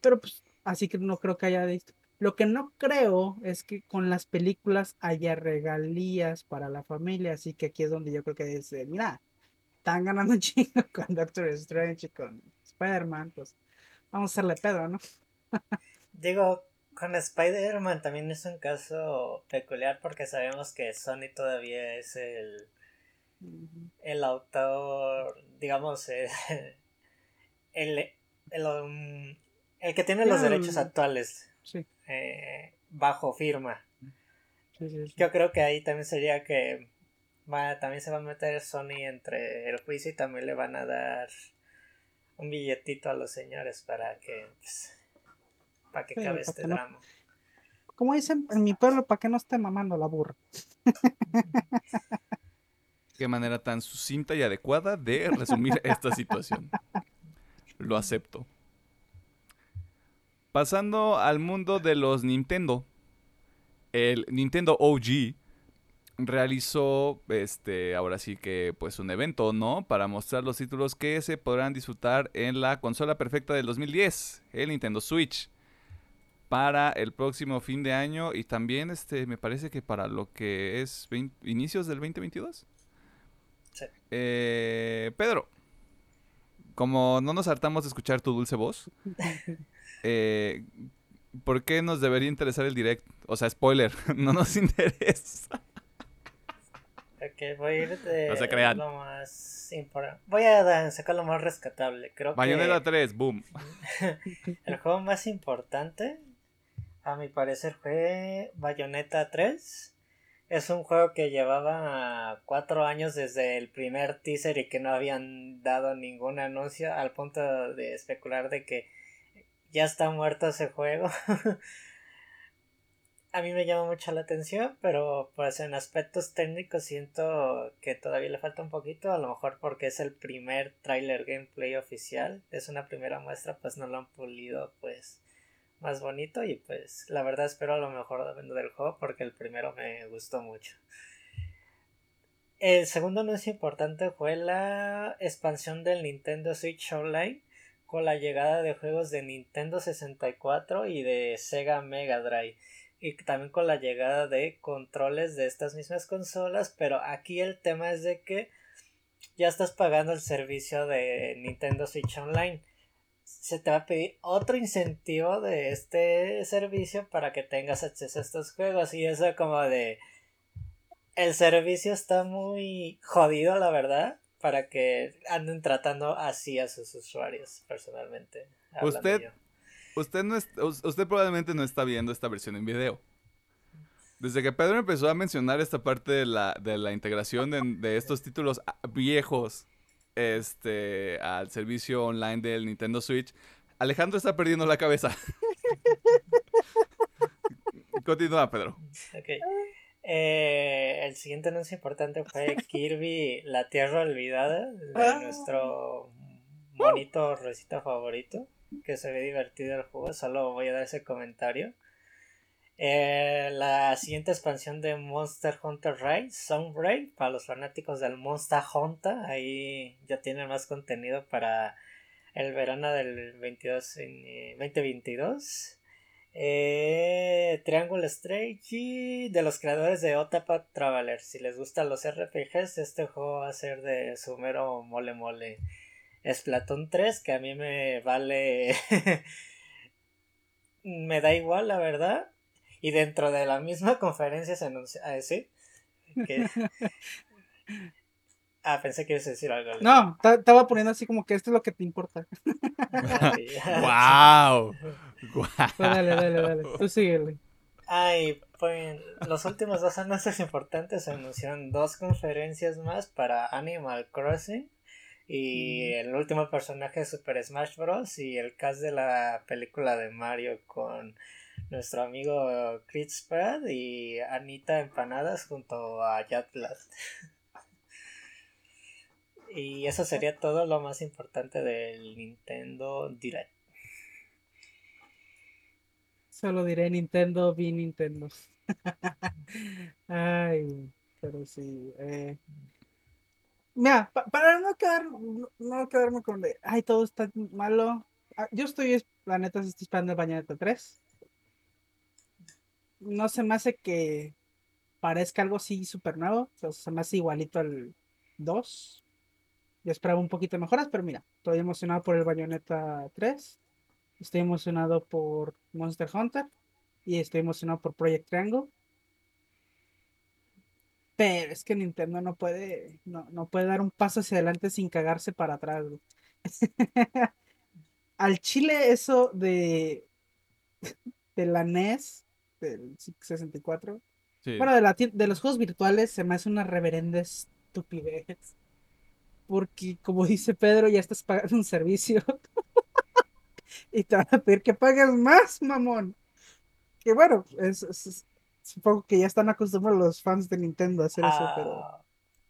pero pues, así que no creo que haya de esto. Lo que no creo es que con las películas haya regalías para la familia, así que aquí es donde yo creo que es, de, mira, están ganando un chingo con Doctor Strange y con Spider-Man, pues vamos a hacerle pedo, ¿no? Digo, con Spider-Man también es un caso peculiar porque sabemos que Sony todavía es el, el autor, digamos, eh, el, el, um, el que tiene los Claro. derechos actuales Sí, eh, bajo firma. sí, sí, sí. Yo creo que ahí también sería que va, también se va a meter Sony entre el juicio y también le van a dar un billetito a los señores para que pues, para que Sí, cabe para este que no- drama. Como dicen en mi pueblo, para que no esté mamando la burra. Qué manera tan sucinta y adecuada de resumir esta situación. Lo acepto. Pasando al mundo de los Nintendo. El Nintendo OG realizó este ahora sí que pues un evento, ¿no? Para mostrar los títulos que se podrán disfrutar en la consola perfecta del 2010, el Nintendo Switch. Para el próximo fin de año y también este me parece que para lo que es inicios del 2022. Sí. Eh, Pedro, como no nos hartamos de escuchar tu dulce voz, eh, ¿por qué nos debería interesar el direct? O sea, spoiler, no nos interesa. Ok, voy a ir de No se crean. lo más importante. Voy a sacar lo más rescatable. Creo Bayonetta que 3, boom. el juego más importante, a mi parecer, fue Bayonetta 3. Es un juego que llevaba cuatro años desde el primer teaser y que no habían dado ningún anuncio al punto de especular de que ya está muerto ese juego. a mí me llama mucho la atención, pero pues en aspectos técnicos siento que todavía le falta un poquito, a lo mejor porque es el primer trailer gameplay oficial, es una primera muestra, pues no lo han pulido pues más bonito y pues la verdad espero a lo mejor del juego porque el primero me gustó mucho. El segundo anuncio importante fue la expansión del Nintendo Switch Online con la llegada de juegos de Nintendo 64 y de Sega Mega Drive y también con la llegada de controles de estas mismas consolas, pero aquí el tema es de que ya estás pagando el servicio de Nintendo Switch Online. Se te va a pedir otro incentivo de este servicio para que tengas acceso a estos juegos y eso como de el servicio está muy jodido la verdad para que anden tratando así a sus usuarios personalmente. Usted- yo. Usted, no es- us- usted probablemente no está viendo esta versión en video. Desde que Pedro empezó a mencionar esta parte de la, de la integración de, de estos títulos ah, viejos este, al servicio online del Nintendo Switch, Alejandro está perdiendo la cabeza. Continúa, Pedro. Ok. Eh, el siguiente anuncio importante fue Kirby, la Tierra Olvidada, de Ah. nuestro monito rosita favorito, que se ve divertido el juego, solo voy a dar ese comentario. Eh, la siguiente expansión de Monster Hunter Rise, Sunbreak, para los fanáticos del Monster Hunter, ahí ya tiene más contenido para el verano del 22, en, 2022. Eh, Triangle Strategy de los creadores de Otapath Traveler. Si les gustan los RPGs, este juego va a ser de su mero mole mole. Splatoon 3, que a mí me vale. me da igual, la verdad. Y dentro de la misma conferencia se anuncia. Ah, ¿sí? Que... Ah, pensé que ibas a decir algo. No, estaba poniendo así como que esto es lo que te importa. ¡Wow! Dale, dale, dale. Tú síguele. Ay, pues los últimos dos anuncios importantes se anunciaron dos conferencias más para Animal Crossing y el último personaje de Super Smash Bros. y el cast de la película de Mario con nuestro amigo Chris Pratt y Anita Empanadas junto a Blast. y eso sería todo lo más importante del Nintendo Direct. Solo diré Nintendo, vi Nintendo. Ay, pero sí. Eh. Mira, para no, quedar, no quedarme con de, ay, todo está malo. Ah, yo estoy, la neta, estoy esperando el Bañeta 3. No se me hace que parezca algo así súper nuevo. O se me hace igualito al 2. Yo esperaba un poquito mejoras, pero mira, estoy emocionado por el Bayonetta 3. Estoy emocionado por Monster Hunter. Y estoy emocionado por Project Triangle. Pero es que Nintendo no puede, no, no puede dar un paso hacia adelante sin cagarse para atrás. Al chile eso de, de la NES, del 64, bueno, de, la, de los juegos virtuales se me hace una reverenda estupidez. Porque, como dice Pedro, ya estás pagando un servicio. y te van a pedir que pagues más, mamón. Que bueno, es, supongo que ya están acostumbrados los fans de Nintendo a hacer eso, pero. Ah,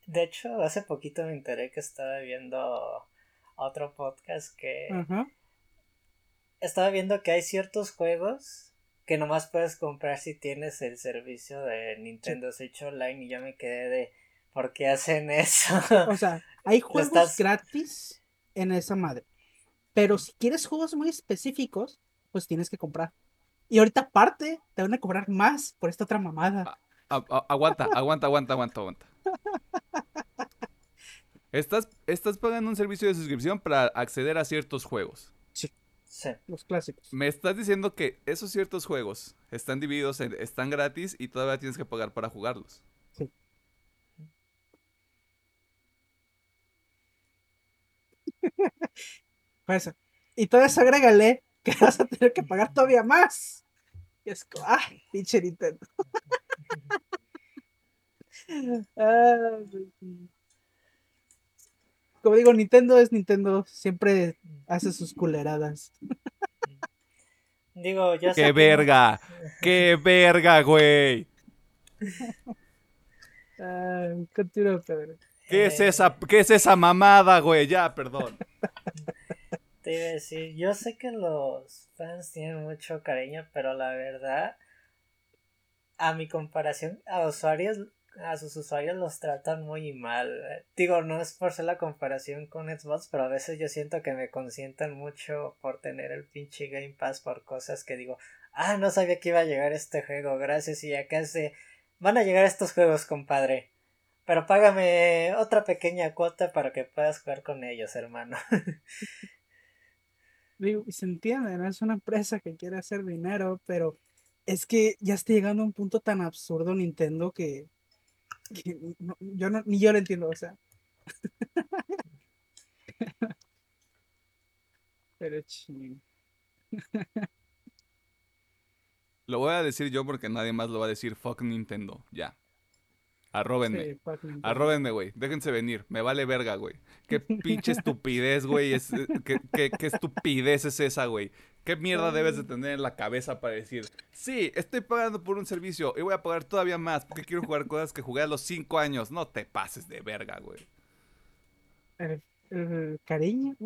de hecho, hace poquito me enteré que estaba viendo otro podcast que. Estaba viendo que hay ciertos juegos que nomás puedes comprar si tienes el servicio de Nintendo Switch Online y yo me quedé de. ¿Por qué hacen eso? O sea, hay juegos gratis en esa madre. Pero si quieres juegos muy específicos, pues tienes que comprar. Y ahorita aparte te van a cobrar más por esta otra mamada. aguanta, aguanta, aguanta, aguanta, aguanta. Estás, estás pagando un servicio de suscripción para acceder a ciertos juegos. Sí. Sí. Los clásicos. Me estás diciendo que esos ciertos juegos están divididos, en, están gratis y todavía tienes que pagar para jugarlos. Sí. pues, y todo eso agrégale que vas a tener que pagar todavía más. Y es como, ah, pinche Nintendo. como digo, Nintendo es Nintendo, siempre hace sus culeradas. Digo, ya ¡Qué verga! ¡Qué verga, güey! ¿Qué es esa, qué es esa mamada, güey? Ya, perdón. Te iba a decir, yo sé que los fans tienen mucho cariño, pero la verdad, a mi comparación, a usuarios, a sus usuarios los tratan muy mal. Digo, no es por ser la comparación con Xbox, pero a veces yo siento que me consientan mucho por tener el pinche Game Pass por cosas que digo, ah, no sabía que iba a llegar este juego, gracias, y acá se van a llegar estos juegos, compadre. Pero págame otra pequeña cuota para que puedas jugar con ellos, hermano. Digo, se entiende, no es una empresa que quiere hacer dinero, pero es que ya está llegando a un punto tan absurdo Nintendo que, yo no, ni yo lo entiendo, o sea. pero ching. Lo voy a decir yo porque nadie más lo va a decir. Fuck Nintendo, ya. Arróbenme. Arróbenme, güey. Déjense venir. Me vale verga, güey. Qué pinche estupidez, güey. Es, eh, qué, qué, estupidez es esa, güey. ¿Qué mierda debes de tener en la cabeza para decir, sí, estoy pagando por un servicio y voy a pagar todavía más porque quiero jugar cosas que jugué a los cinco años? No te pases de verga, güey. cariño.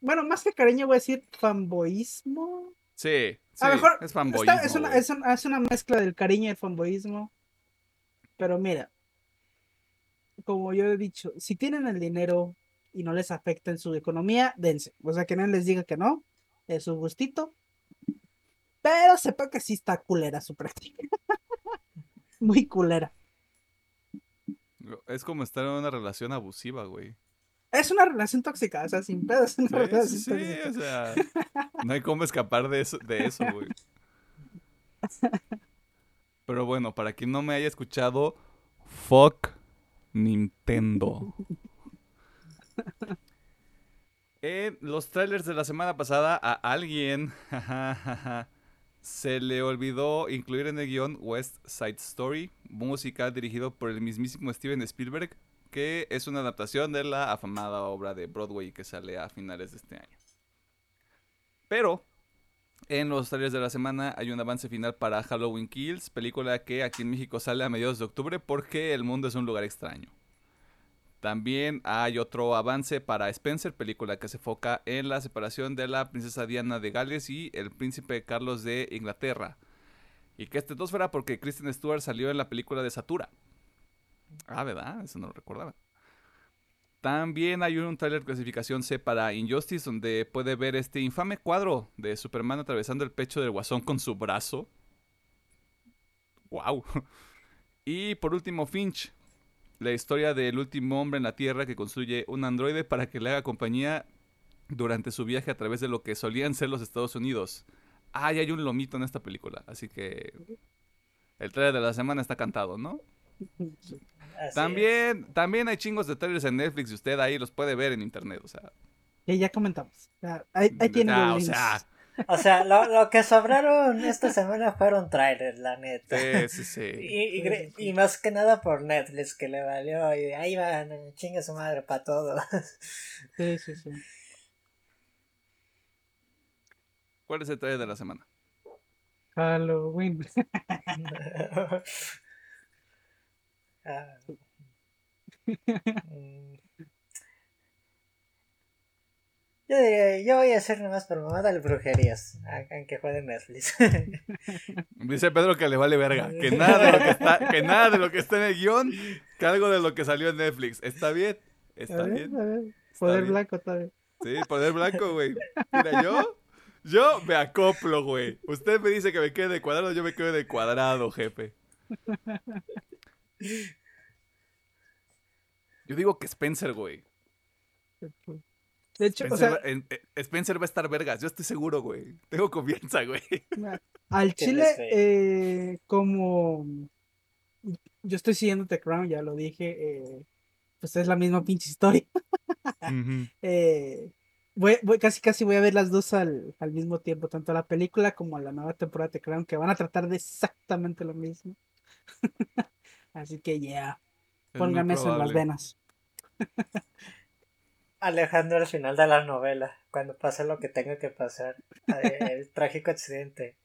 Bueno, más que cariño voy a decir fanboísmo. Sí, A lo Sí, mejor es fanboyismo. Está- es, una, es, un- es una mezcla del cariño y el fanboyismo. Pero mira, como yo he dicho, si tienen el dinero y no les afecta en su economía, dense. O sea, que no les diga que no, es su gustito. Pero sepa que sí está culera su práctica. Muy culera. Es como estar en una relación abusiva, güey. Es una relación tóxica, o sea, sin pedo, es una Sí, relación sí, sí, tóxica. o sea, no hay cómo escapar de eso, de eso, güey. Pero bueno, para quien no me haya escuchado, fuck Nintendo. En los trailers de la semana pasada a alguien se le olvidó incluir en el guion West Side Story, musical dirigido por el mismísimo Steven Spielberg, que es una adaptación de la afamada obra de Broadway que sale a finales de este año. Pero en los trailers de la semana hay un avance final para Halloween Kills, película que aquí en México sale a mediados de octubre porque el mundo es un lugar extraño. También hay otro avance para Spencer, película que se enfoca en la separación de la princesa Diana de Gales y el príncipe Carlos de Inglaterra. Y que este dos fuera porque Kristen Stewart salió en la película de Satura. Ah, ¿verdad? Eso no lo recordaba. También hay un trailer clasificación C para Injustice donde puede ver este infame cuadro de Superman atravesando el pecho del guasón con su brazo. ¡Wow! Y por último, Finch, la historia del último hombre en la Tierra que construye un androide para que le haga compañía durante su viaje a través de lo que solían ser los Estados Unidos. Ah, hay un lomito en esta película, así que el trailer de la semana está cantado, ¿no? Así es. También, también hay chingos de trailers en Netflix y usted ahí los puede ver en internet, o sea. Que ya comentamos. Ya, ahí, ahí tienen ah, los o sea, O sea, lo, lo que sobraron esta semana fueron trailers, la neta. sí, sí, sí. Y, y gre- y más que nada por Netflix que le valió y ahí van, chinga su madre para todo. Sí, sí, sí. ¿Cuál es el trailer de la semana? Halloween. Ah. Mm. Yo diría, yo voy a hacer nomás por mamada de brujerías, aunque juegue Netflix. Dice Pedro que le vale verga. Que nada de lo que está, que nada de lo que está en el guion, que algo de lo que salió en Netflix. ¿Está bien? ¿Está ver, bien? Está Poder bien. blanco todavía. Sí, poder blanco, güey. Mira, yo, yo me acoplo, güey. Usted me dice que me quede de cuadrado, yo me quedo de cuadrado, jefe. Yo digo que Spencer, güey. De hecho, o Spencer, sea, va, en- eh, Spencer va a estar vergas, yo estoy seguro, güey. Tengo confianza, güey. al Chile, eh, como yo estoy siguiendo The Crown, ya lo dije, eh, pues es la misma pinche historia. Eh, voy, voy- casi casi voy a ver las dos al, al mismo tiempo, tanto la película como la nueva temporada de The Crown, que van a tratar de exactamente lo mismo. Así que ya, muy pónganme eso en las venas. Alejandro al final de la novela, cuando pase lo que tenga que pasar, eh, el trágico accidente.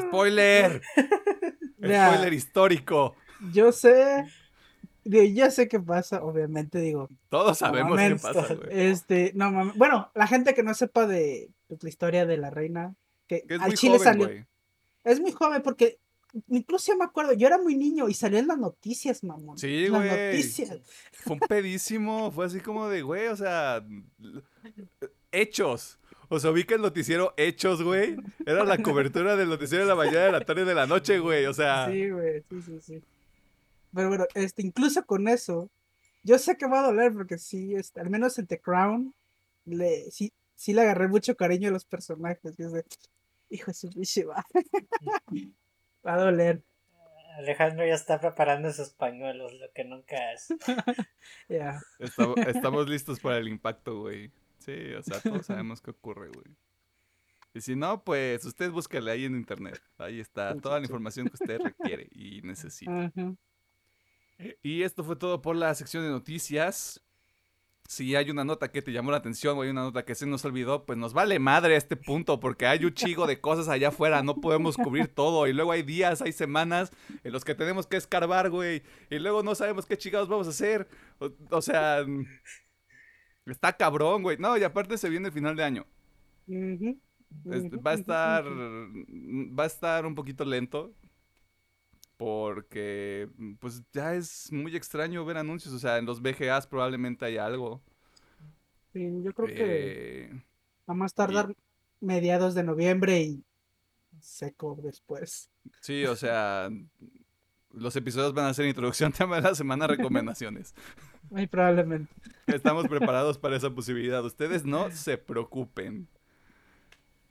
¡Spoiler! Mira, ¡Spoiler histórico! yo sé, digo, ya sé qué pasa, obviamente, digo, Todos sabemos qué pasa, güey. Este, no mames. Bueno, la gente que no sepa de pues, la historia de la reina, que, Que es al muy Chile joven, salió. güey. Es muy joven porque incluso yo me acuerdo, yo era muy niño y salió en las noticias, mamón. Sí, las güey. noticias. Fue un pedísimo, fue así como de, güey, o sea, hechos. O sea, vi que el noticiero Hechos, güey, era la cobertura del noticiero de la mañana, de la tarde y de la noche, güey. O sea, Sí, güey, sí, sí, sí. Pero bueno, este, incluso con eso, yo sé que va a doler porque sí, este, al menos en The Crown, le, sí, sí le agarré mucho cariño a los personajes. y es de, hijo de su pinche va. va a doler. Alejandro ya está preparando sus pañuelos, lo que nunca es. Ya. estamos, estamos listos para el impacto, güey. Sí, o sea, todos sabemos qué ocurre, güey. Y si no, pues usted búsquele ahí en internet. Ahí está toda la información que usted requiere y necesita. Y esto fue todo por la sección de noticias. Si hay una nota que te llamó la atención o hay una nota que se nos olvidó, pues nos vale madre este punto porque hay un chigo de cosas allá afuera, no podemos cubrir todo y luego hay días, hay semanas en los que tenemos que escarbar, güey, y luego no sabemos qué chingados vamos a hacer. O, o sea, está cabrón, güey. No, y aparte se viene el final de año. Este, va a estar. Va a estar un poquito lento. Porque. Pues ya es muy extraño ver anuncios. O sea, en los VGAs probablemente hay algo. Sí, yo creo que Eh, a más tardar mediados de noviembre y seco después. sí, o sea. Los episodios van a ser introducción, tema de la semana, recomendaciones. Muy probablemente. Estamos preparados para esa posibilidad. Ustedes no se preocupen.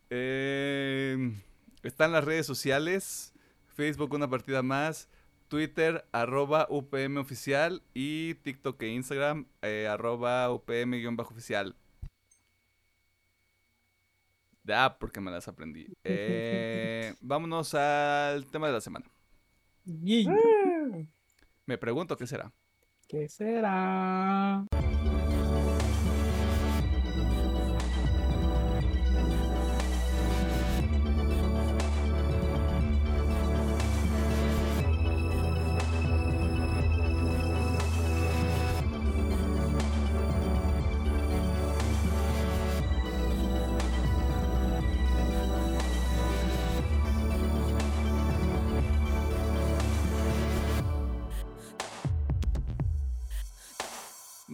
Eh, están las redes sociales. Facebook una partida más. Twitter arroba UPM oficial. Y TikTok e Instagram eh, arroba UPM-oficial. Ah, porque me las aprendí. Eh, vámonos al tema de la semana. Me pregunto qué será. ¿Qué será?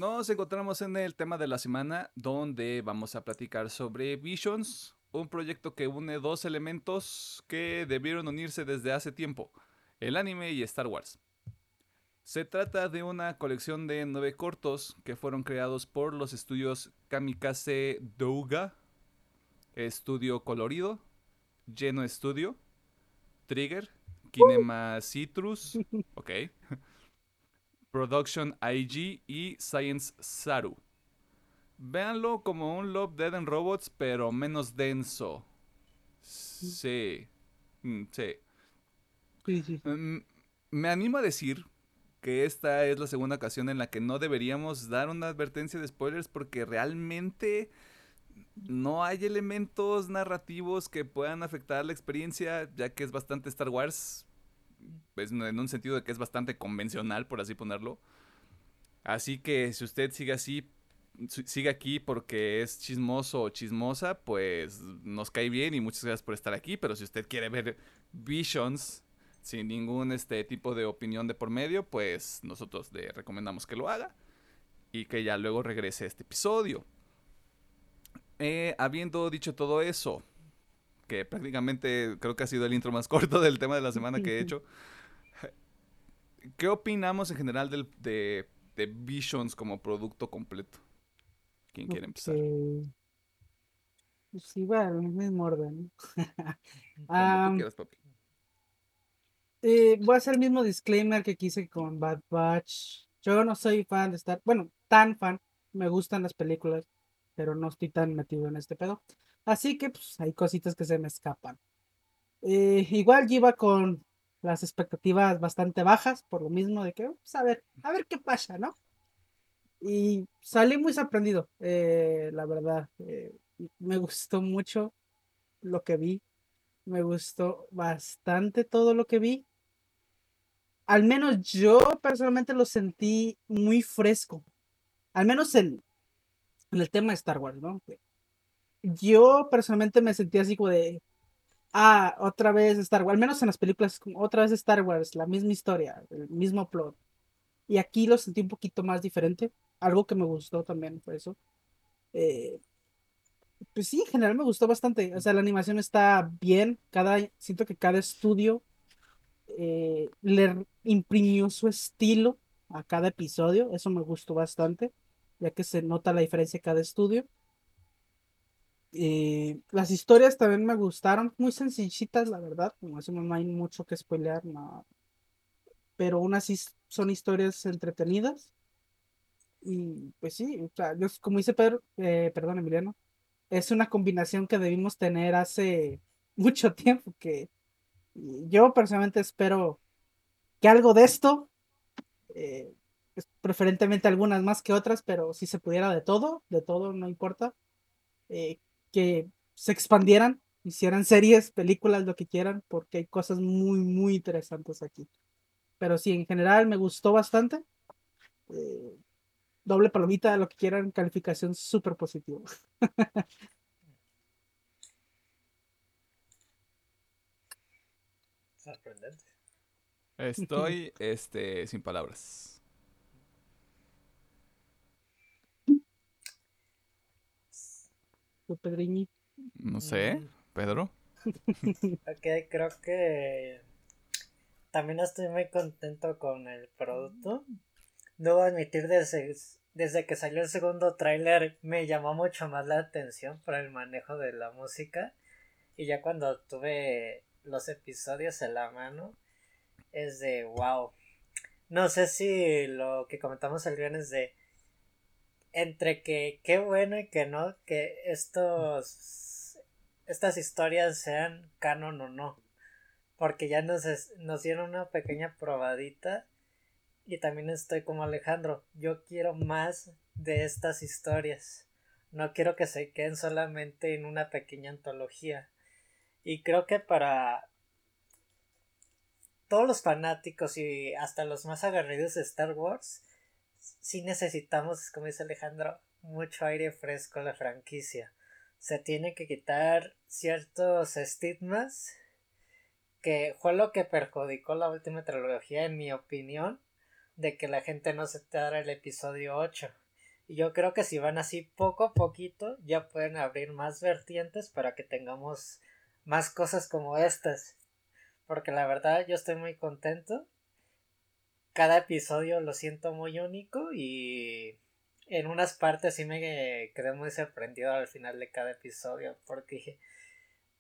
Nos encontramos en el tema de la semana donde vamos a platicar sobre Visions, un proyecto que une dos elementos que debieron unirse desde hace tiempo, el anime y Star Wars. Se trata de una colección de nueve cortos que fueron creados por los estudios Kamikaze Douga, Estudio Colorido, Lleno Studio, Trigger, Kinema Citrus, ok, Production IG y Science Saru. Véanlo como un Love Dead and Robots, pero menos denso. Sí. Mm, Sí. Sí, sí. Mm, Me animo a decir que esta es la segunda ocasión en la que no deberíamos dar una advertencia de spoilers porque realmente no hay elementos narrativos que puedan afectar la experiencia, ya que es bastante Star Wars, pues, en un sentido de que es bastante convencional, por así ponerlo. Así que si usted sigue así, si- sigue aquí porque es chismoso o chismosa, pues nos cae bien y muchas gracias por estar aquí. Pero si usted quiere ver Visions sin ningún este tipo de opinión de por medio, pues nosotros le recomendamos que lo haga y que ya luego regrese a este episodio. Eh, habiendo dicho todo eso, que prácticamente creo que ha sido el intro más corto del tema de la semana que he hecho, ¿qué opinamos en general del, de, de Visions como producto completo? ¿Quién quiere empezar? Ok. Pues igual, el mismo orden. Quieras, papi. eh, voy a hacer el mismo disclaimer que quise con Bad Batch. Yo no soy fan de Star, bueno, tan fan. Me gustan las películas, pero no estoy tan metido en este pedo. Así que pues, hay cositas que se me escapan. Eh, igual yo iba con las expectativas bastante bajas, por lo mismo de que, pues, a ver, a ver qué pasa, ¿no? Y salí muy sorprendido, eh, la verdad. eh, me gustó mucho lo que vi. Me gustó bastante todo lo que vi. Al menos yo personalmente lo sentí muy fresco. Al menos en, en el tema de Star Wars, ¿no? Yo personalmente me sentí así como de, ah, otra vez Star Wars, al menos en las películas, otra vez Star Wars, la misma historia, el mismo plot. Y aquí lo sentí un poquito más diferente. Algo que me gustó también fue eso. Eh, pues sí, en general me gustó bastante. O sea, la animación está bien. Cada, siento que cada estudio eh, le imprimió su estilo a cada episodio. Eso me gustó bastante, ya que se nota la diferencia de cada estudio. Eh, las historias también me gustaron, muy sencillitas, la verdad. Como eso no hay mucho que spoilear, no. Pero aún así son historias entretenidas. Y pues sí, o sea, yo- como dice Pedro, eh, perdón, Emiliano, es una combinación que debimos tener hace mucho tiempo. Que yo personalmente espero que algo de esto, eh, pues, preferentemente algunas más que otras, pero si se pudiera de todo, de todo, no importa, que se expandieran, hicieran series, películas, lo que quieran, porque hay cosas muy, muy interesantes aquí. Pero sí, en general me gustó bastante. Eh, doble palomita, lo que quieran, calificación súper positiva. Sorprendente. Estoy este, sin palabras. No sé, Mm. Pedro. Ok, creo que también estoy muy contento con el producto. Debo admitir, desde, desde que salió el segundo tráiler me llamó mucho más la atención por el manejo de la música. Y ya cuando tuve los episodios en la mano, es de wow. No sé si lo que comentamos el viernes de entre que qué bueno y que no, que estos estas historias sean canon o no. Porque ya nos, nos dieron una pequeña probadita. Y también estoy como Alejandro. Yo quiero más de estas historias. No quiero que se queden solamente en una pequeña antología. Y creo que para todos los fanáticos y hasta los más agarridos de Star Wars, sí necesitamos, como dice Alejandro, mucho aire fresco a la franquicia. Se tiene que quitar ciertos estigmas que fue lo que perjudicó la última trilogía, en mi opinión, de que la gente no se aceptara el episodio 8. Y yo creo que si van así poco a poquito, ya pueden abrir más vertientes para que tengamos más cosas como estas. Porque la verdad yo estoy muy contento. Cada episodio lo siento muy único y en unas partes sí me quedé muy sorprendido al final de cada episodio porque dije,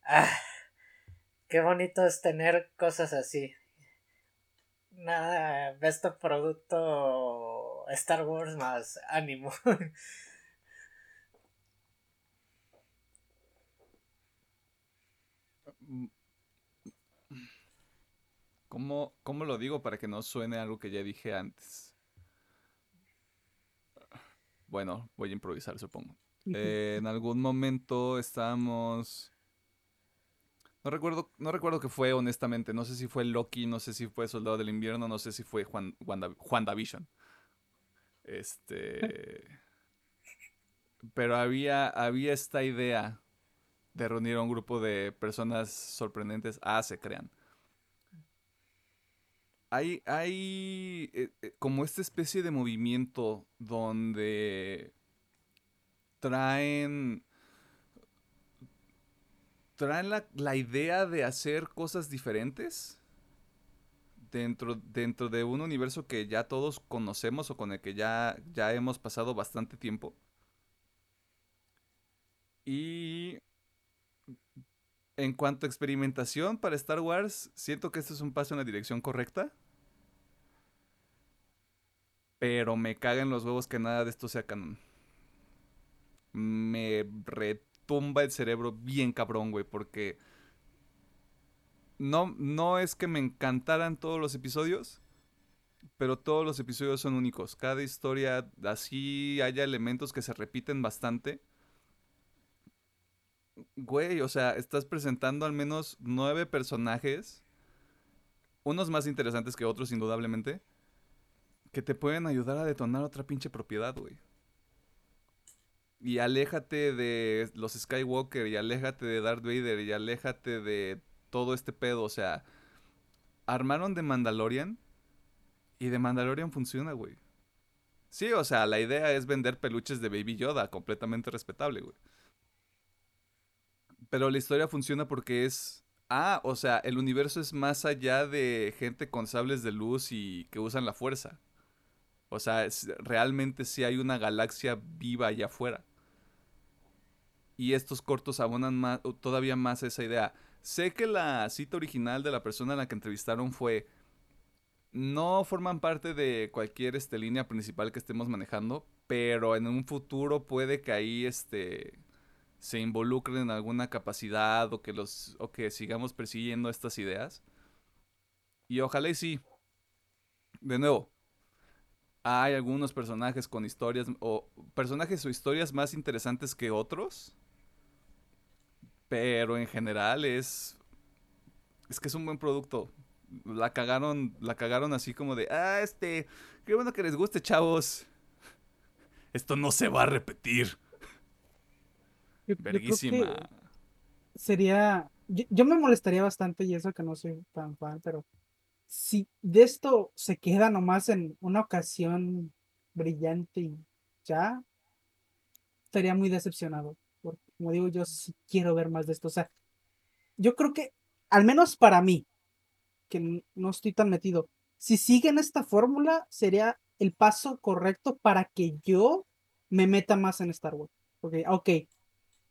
ah, qué bonito es tener cosas así. Nada, best producto Star Wars más ánimo. ¿Cómo, ¿Cómo lo digo para que no suene algo que ya dije antes? Bueno, voy a improvisar, supongo. Eh, en algún momento estábamos... No recuerdo, no recuerdo qué fue, honestamente. No sé si fue Loki, no sé si fue Soldado del Invierno, no sé si fue Juan, Wanda, WandaVision. Este... Pero había, había esta idea de reunir a un grupo de personas sorprendentes. Ah, se crean. Hay, hay eh, eh, como esta especie de movimiento donde traen traen la, la idea de hacer cosas diferentes dentro, dentro de un universo que ya todos conocemos o con el que ya, ya hemos pasado bastante tiempo. Y en cuanto a experimentación para Star Wars, siento que este es un paso en la dirección correcta. Pero me cagan los huevos que nada de esto sea canon. Me retumba el cerebro bien cabrón, güey, porque no, no es que me encantaran todos los episodios, pero todos los episodios son únicos. Cada historia, así haya elementos que se repiten bastante. Güey, o sea, estás presentando al menos nueve personajes, unos más interesantes que otros, indudablemente, que te pueden ayudar a detonar otra pinche propiedad, güey. Y aléjate de los Skywalker, y aléjate de Darth Vader, y aléjate de todo este pedo. O sea, armaron de Mandalorian, y de Mandalorian funciona, güey. Sí, o sea, la idea es vender peluches de Baby Yoda, completamente respetable, güey. Pero la historia funciona porque es... Ah, o sea, el universo es más allá de gente con sables de luz y que usan la fuerza. O sea, realmente sí hay una galaxia viva allá afuera. Y estos cortos abonan más, todavía más esa idea. Sé que la cita original de la persona a la que entrevistaron fue... No forman parte de cualquier este, línea principal que estemos manejando, pero en un futuro puede que ahí este, se involucren en alguna capacidad o que, los, o que sigamos persiguiendo estas ideas. Y ojalá y sí. De nuevo, hay algunos personajes con historias o personajes o historias más interesantes que otros. Pero en general es es que es un buen producto. La cagaron, la cagaron así como de, "Ah, este, qué bueno que les guste, chavos." Esto no se va a repetir. Yo- yo Verguísima. sería yo, yo me molestaría bastante y eso que no soy tan fan, pero si de esto se queda nomás en una ocasión brillante y ya, estaría muy decepcionado. Porque, como digo, yo sí quiero ver más de esto. O sea, yo creo que, al menos para mí, que no estoy tan metido, si siguen esta fórmula, sería el paso correcto para que yo me meta más en Star Wars. Porque, ok,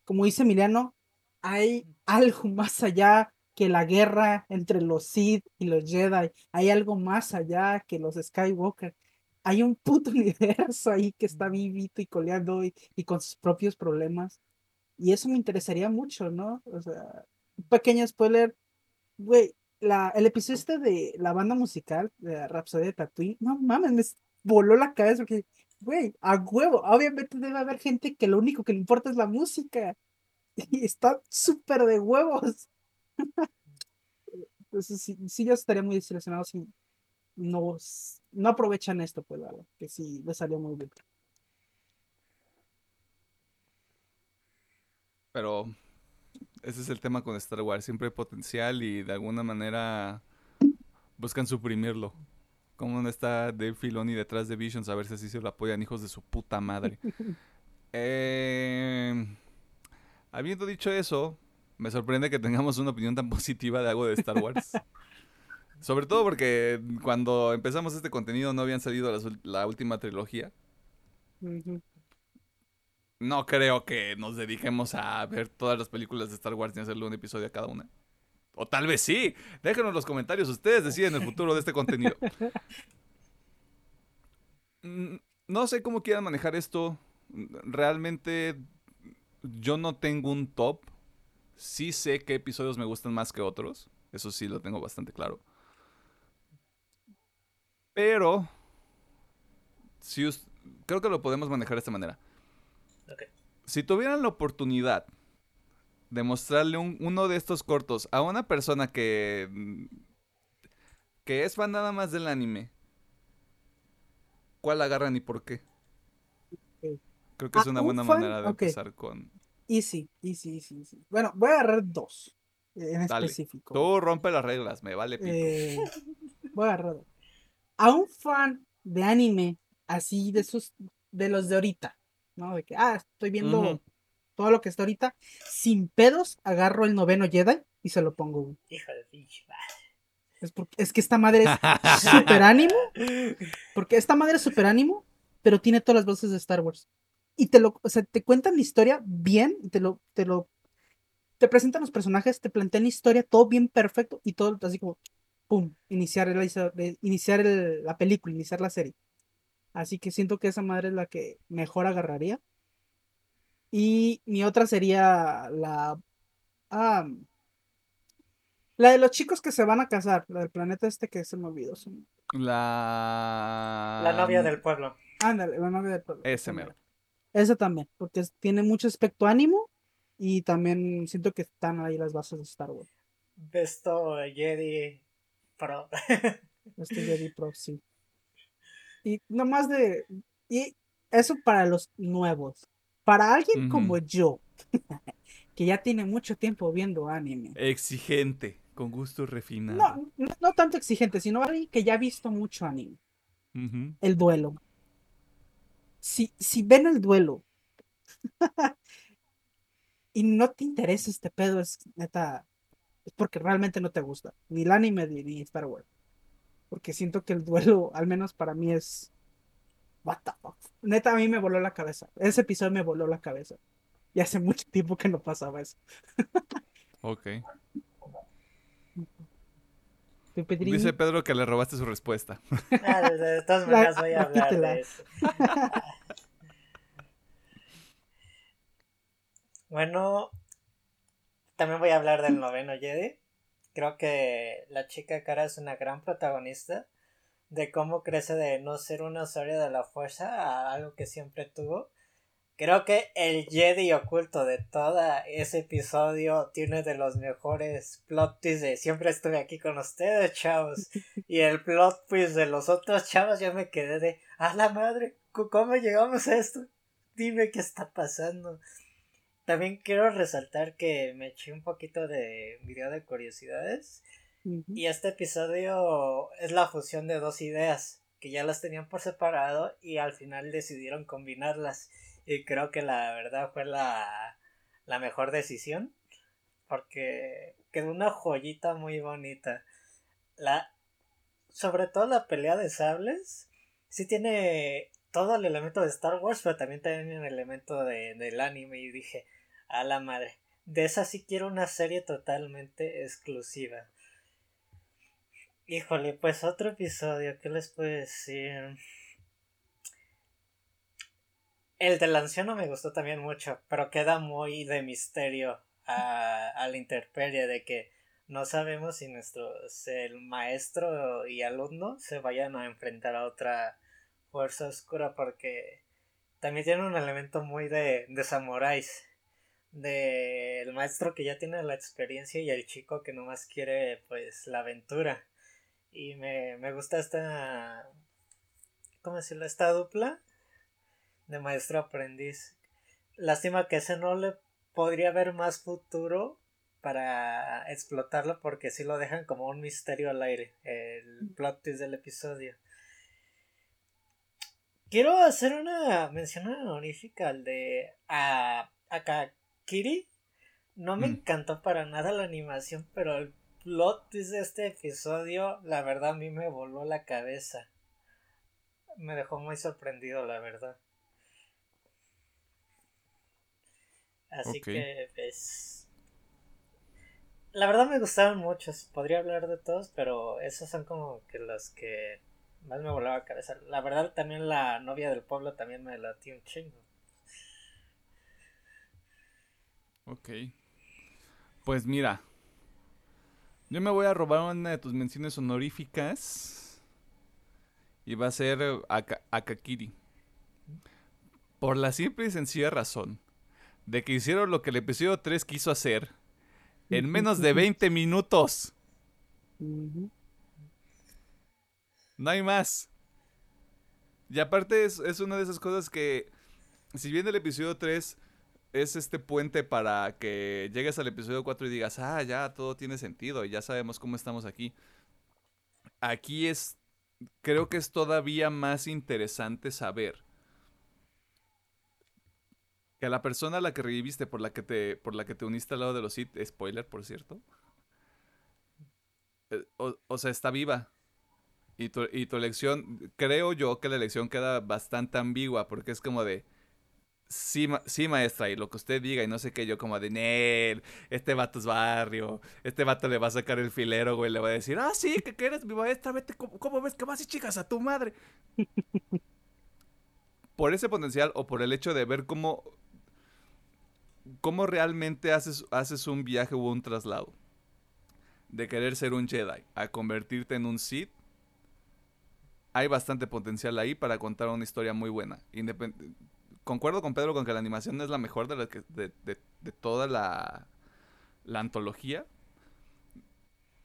como dice Emiliano, hay algo más allá que la guerra entre los Sith y los Jedi. Hay algo más allá que los Skywalker. Hay un puto universo ahí que está vivito y coleando y, y con sus propios problemas. Y eso me interesaría mucho, ¿no? O sea, un pequeño spoiler. Güey, la, el episodio este de la banda musical de Rhapsody de Tatooine, no mames, me voló la cabeza porque, güey, a huevo, obviamente debe haber gente que lo único que le importa es la música. Y está súper de huevos. Entonces, sí, sí, yo estaría muy desilusionado si no, no aprovechan esto, pues, la verdad, que sí le salió muy bien. Pero ese es el tema con Star Wars. Siempre hay potencial y de alguna manera buscan suprimirlo. Como no está Dave Filoni detrás de Visions a ver si así se lo apoyan hijos de su puta madre. Eh, habiendo dicho eso, me sorprende que tengamos una opinión tan positiva de algo de Star Wars. Sobre todo porque cuando empezamos este contenido no habían salido las la última trilogía. No creo que nos dediquemos a ver todas las películas de Star Wars y hacerle un episodio a cada una. O tal vez sí. Déjenos en los comentarios. Ustedes deciden el futuro de este contenido. Mm, No sé cómo quieran manejar esto. Realmente yo no tengo un top. Sí sé qué episodios me gustan más que otros. Eso sí lo tengo bastante claro. Pero... Si us- creo que lo podemos manejar de esta manera. Ok. Si tuvieran la oportunidad de mostrarle un- uno de estos cortos a una persona que mm, que es fan nada más del anime, ¿cuál agarran y por qué? Creo que es Ah, una un buena fan, manera de empezar con. Easy, easy, easy, easy. Bueno, voy a agarrar dos eh, en Dale. específico. Tú rompe las reglas, me vale pito. Eh, voy a agarrar dos. A un fan de anime, así de esos, de los de ahorita, ¿no? De que, ah, estoy viendo todo lo que está ahorita, sin pedos, agarro el noveno Jedi y se lo pongo. Hijo de pinche. Es, porque, es que esta madre es super ánimo, porque esta madre es super ánimo, pero tiene todas las voces de Star Wars. Y te lo, o sea, te cuentan la historia bien, te lo, te lo, te presentan los personajes, te plantean la historia, todo bien perfecto, y todo así como, pum, iniciar, el, eh, iniciar el- la película, iniciar la serie. Así que siento que esa madre es la que mejor agarraría. Y mi otra sería la. ah, la de los chicos que se van a casar, la del planeta este que se me olvidó. La. La novia del pueblo. Ándale, la novia del pueblo. Ese esa mero. Esa también, porque tiene mucho aspecto ánimo y también siento que están ahí las bases de Star Wars. Besto Jedi Pro. Este Jedi Pro, sí. Y nomás de. Y eso para los nuevos. Para alguien como yo, que ya tiene mucho tiempo viendo anime. Exigente, con gusto refinado. No, no, no tanto exigente, sino alguien que ya ha visto mucho anime. El duelo. Si, si ven el duelo y no te interesa este pedo, es neta, es porque realmente no te gusta. Ni el anime ni, ni Star Wars. Porque siento que el duelo, al menos para mí, es. What the fuck. Neta, a mí me voló la cabeza. Ese episodio me voló la cabeza. Y hace mucho tiempo que no pasaba eso. Ok. Dice Pedro que le robaste su respuesta. Ah, de, de todas maneras voy a hablar de eso. bueno, también voy a hablar del noveno Jedi. Creo que la chica cara es una gran protagonista de cómo crece de no ser una usuaria de la fuerza a algo que siempre tuvo. Creo que el Jedi oculto de todo ese episodio tiene de los mejores plot twists de siempre estuve aquí con ustedes, chavos. Y el plot twist de los otros chavos yo me quedé de, a la madre, ¿c- ¿cómo llegamos a esto? Dime qué está pasando. también quiero resaltar que me eché un poquito de video de curiosidades. Y este episodio es la fusión de dos ideas que ya las tenían por separado y al final decidieron combinarlas. Y creo que la verdad fue la, la mejor decisión porque quedó una joyita muy bonita. La, sobre todo la pelea de sables, sí tiene todo el elemento de Star Wars, pero también tiene el elemento de, del anime. Y dije, a la madre, de esa sí quiero una serie totalmente exclusiva. Híjole, pues otro episodio, ¿qué les puedo decir? El del anciano me gustó también mucho, pero queda muy de misterio a, a la intemperie de que no sabemos si nuestros el maestro y alumno se vayan a enfrentar a otra fuerza oscura porque también tiene un elemento muy de, de samuráis del maestro que ya tiene la experiencia y el chico que nomás quiere pues la aventura y me, me gusta esta ¿cómo decirlo? esta dupla de maestro aprendiz. Lástima que ese no le podría haber más futuro para explotarlo porque si lo dejan como un misterio al aire el plot twist del episodio. Quiero hacer una mención honorífica al de a Akakiri. No me Mm. encantó para nada la animación pero el plot twist de este episodio la verdad a mí me voló la cabeza. Me dejó muy sorprendido la verdad así que pues la verdad me gustaron muchos podría hablar de todos pero esos son como que los que más me volaba la cabeza la verdad también la novia del pueblo también me latió un chingo Ok. Pues mira. Yo me voy a robar una de tus menciones honoríficas. Y va a ser Aka- Akakiri. Por la simple y sencilla razón de que hicieron lo que el episodio 3 quiso hacer en menos de 20 minutos. No hay más. Y aparte es, es una de esas cosas que, si bien el episodio 3 es este puente para que llegues al episodio 4 y digas, ah, ya todo tiene sentido, ya sabemos cómo estamos aquí. Aquí es, creo que es todavía más interesante saber que la persona a la que reviviste, por la que te, por la que te uniste al lado de los Sith, spoiler por cierto, eh, o, o sea, está viva. Y tu, y tu elección, creo yo que la elección queda bastante ambigua, porque es como de, sí, ma- sí maestra, y lo que usted diga, y no sé qué, yo como de, Nel, este vato es barrio, este vato le va a sacar el filero, güey, le va a decir, ah, sí, que, que eres mi maestra, vete, ¿cómo, cómo ves que vas y chicas a tu madre? por ese potencial o por el hecho de ver cómo, cómo realmente haces, un viaje o un traslado. De querer ser un Jedi a convertirte en un Sith, hay bastante potencial ahí para contar una historia muy buena. Concuerdo con Pedro con que la animación es la mejor de- de toda la, la antología.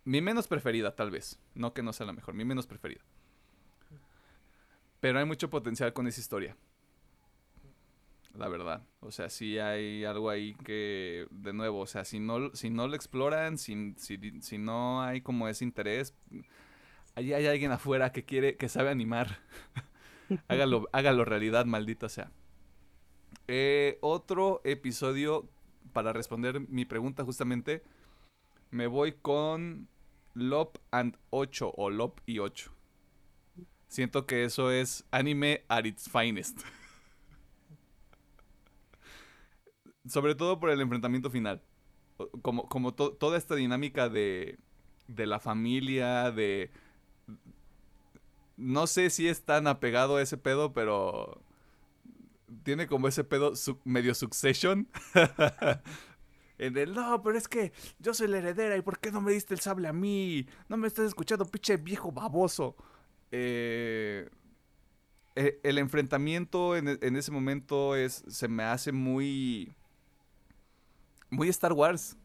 Mi menos preferida, tal vez. No que no sea la mejor, mi menos preferida. Pero hay mucho potencial con esa historia. La verdad. O sea, sí hay algo ahí que, de nuevo, o sea, si no, si no lo exploran, si, si, si no hay como ese interés, allí hay alguien afuera que quiere, que sabe animar. hágalo, hágalo realidad, maldita sea. Eh, otro episodio, para responder mi pregunta justamente, me voy con Lop and 8 o Lop y 8. Siento que eso es anime at its finest. Sobre todo por el enfrentamiento final. Como, como to- toda esta dinámica de, de la familia, de... No sé si es tan apegado a ese pedo, pero tiene como ese pedo su- medio succession. en el, no, pero es que yo soy la heredera y ¿por qué no me diste el sable a mí? No me estás escuchando, pinche viejo baboso. Eh, eh, el enfrentamiento en, e- en ese momento es, se me hace muy, muy Star Wars.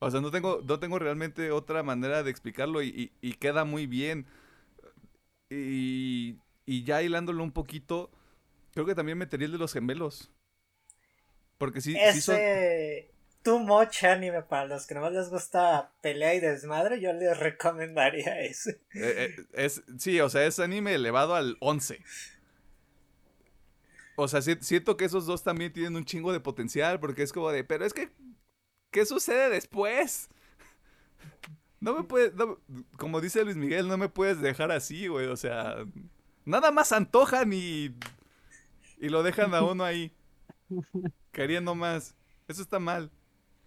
O sea, no tengo, no tengo realmente otra manera de explicarlo y, y- y queda muy bien. Y, y ya hilándolo un poquito, creo que también metería el de los gemelos. Porque sí, sí son... Ese too much anime para los que nomás les gusta pelea y desmadre, yo les recomendaría ese. eh, eh, es, sí, o sea, es anime elevado al 11. O sea, si- siento que esos dos también tienen un chingo de potencial, porque es como de, pero es que, ¿qué sucede después? No me puedes, no- como dice Luis Miguel, no me puedes dejar así, güey, o sea, nada más antojan y, y lo dejan a uno ahí, queriendo más. Eso está mal,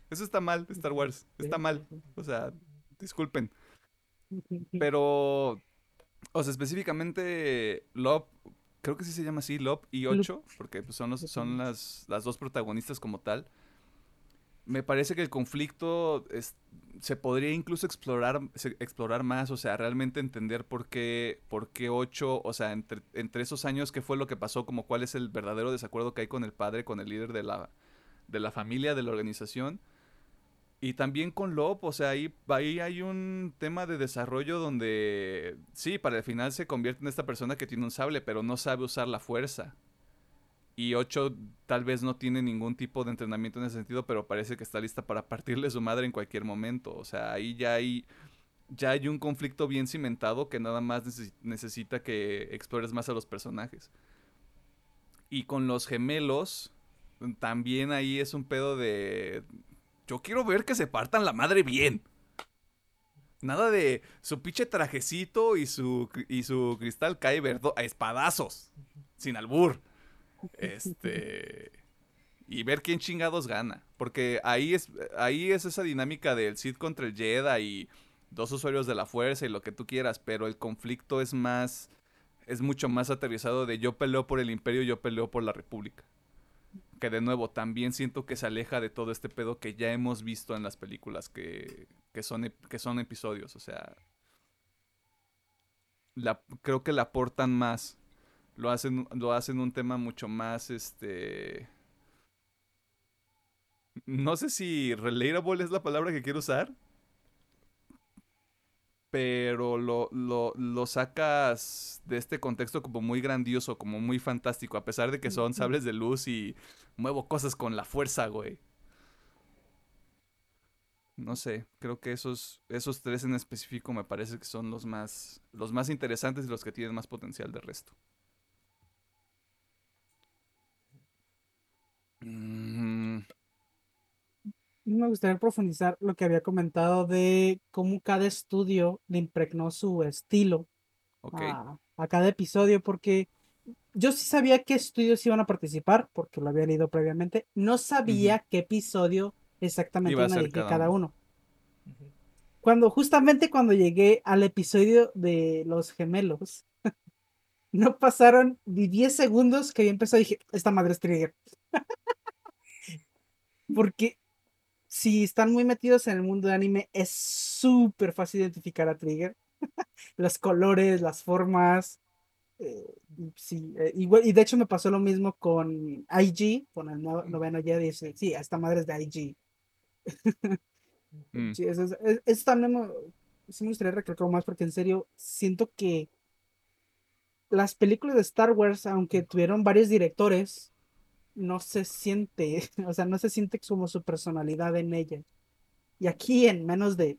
eso está mal, Star Wars, está mal, o sea, disculpen. Pero, o sea, específicamente Lop, creo que sí se llama así, Lop y Lop. 8, porque pues, son, los, son las, las dos protagonistas como tal. Me parece que el conflicto es- se podría incluso explorar, explorar más, o sea, realmente entender por qué, por qué 8, o sea, entre, entre esos años, qué fue lo que pasó, como cuál es el verdadero desacuerdo que hay con el padre, con el líder de la, de la familia, de la organización. Y también con Lop, o sea, ahí, ahí hay un tema de desarrollo donde sí, para el final se convierte en esta persona que tiene un sable, pero no sabe usar la fuerza. Y 8 tal vez no tiene ningún tipo de entrenamiento en ese sentido, pero parece que está lista para partirle su madre en cualquier momento. O sea, ahí ya hay, ya hay un conflicto bien cimentado que nada más neces- necesita que explores más a los personajes. Y con los gemelos, también ahí es un pedo de... Yo quiero ver que se partan la madre bien. Nada de su pinche trajecito y su, y su cristal Kyber do- a espadazos. Sin albur. Este. Y ver quién chingados gana. Porque ahí es, ahí es esa dinámica del Sith contra el Jedi y dos usuarios de la fuerza y lo que tú quieras. Pero el conflicto es más. Es mucho más aterrizado de yo peleo por el imperio, yo peleo por la república. Que de nuevo, también siento que se aleja de todo este pedo que ya hemos visto en las películas que, que, son, que son episodios. O sea. Creo que le aportan más. Lo hacen, lo hacen un tema mucho más, este... No sé si relatable es la palabra que quiero usar. Pero lo, lo, lo sacas de este contexto como muy grandioso, como muy fantástico, a pesar de que son sables de luz y muevo cosas con la fuerza, güey. No sé, creo que esos, esos tres en específico me parece que son los más, los más interesantes y los que tienen más potencial de resto. Mm, Me gustaría profundizar lo que había comentado de cómo cada estudio le impregnó su estilo a, a cada episodio, porque yo sí sabía qué estudios iban a participar, porque lo había leído previamente. No sabía qué episodio exactamente Iba a ser cada cada uno. uno. Cuando, justamente cuando llegué al episodio de los gemelos, no pasaron ni 10 segundos que ya empezó y dije, esta madre es Trigger. Porque si están muy metidos en el mundo de anime, es súper fácil identificar a Trigger. Los colores, las formas. eh, sí, eh, igual, y de hecho me pasó lo mismo con IG, con el no- noveno ya dice, sí, esta madre es de IG. Mm, Sí, eso, es- es- eso también sí me gustaría recalcar más porque en serio siento que las películas de Star Wars, aunque tuvieron varios directores, no se siente, o sea, no se siente como su personalidad en ella. Y aquí en menos de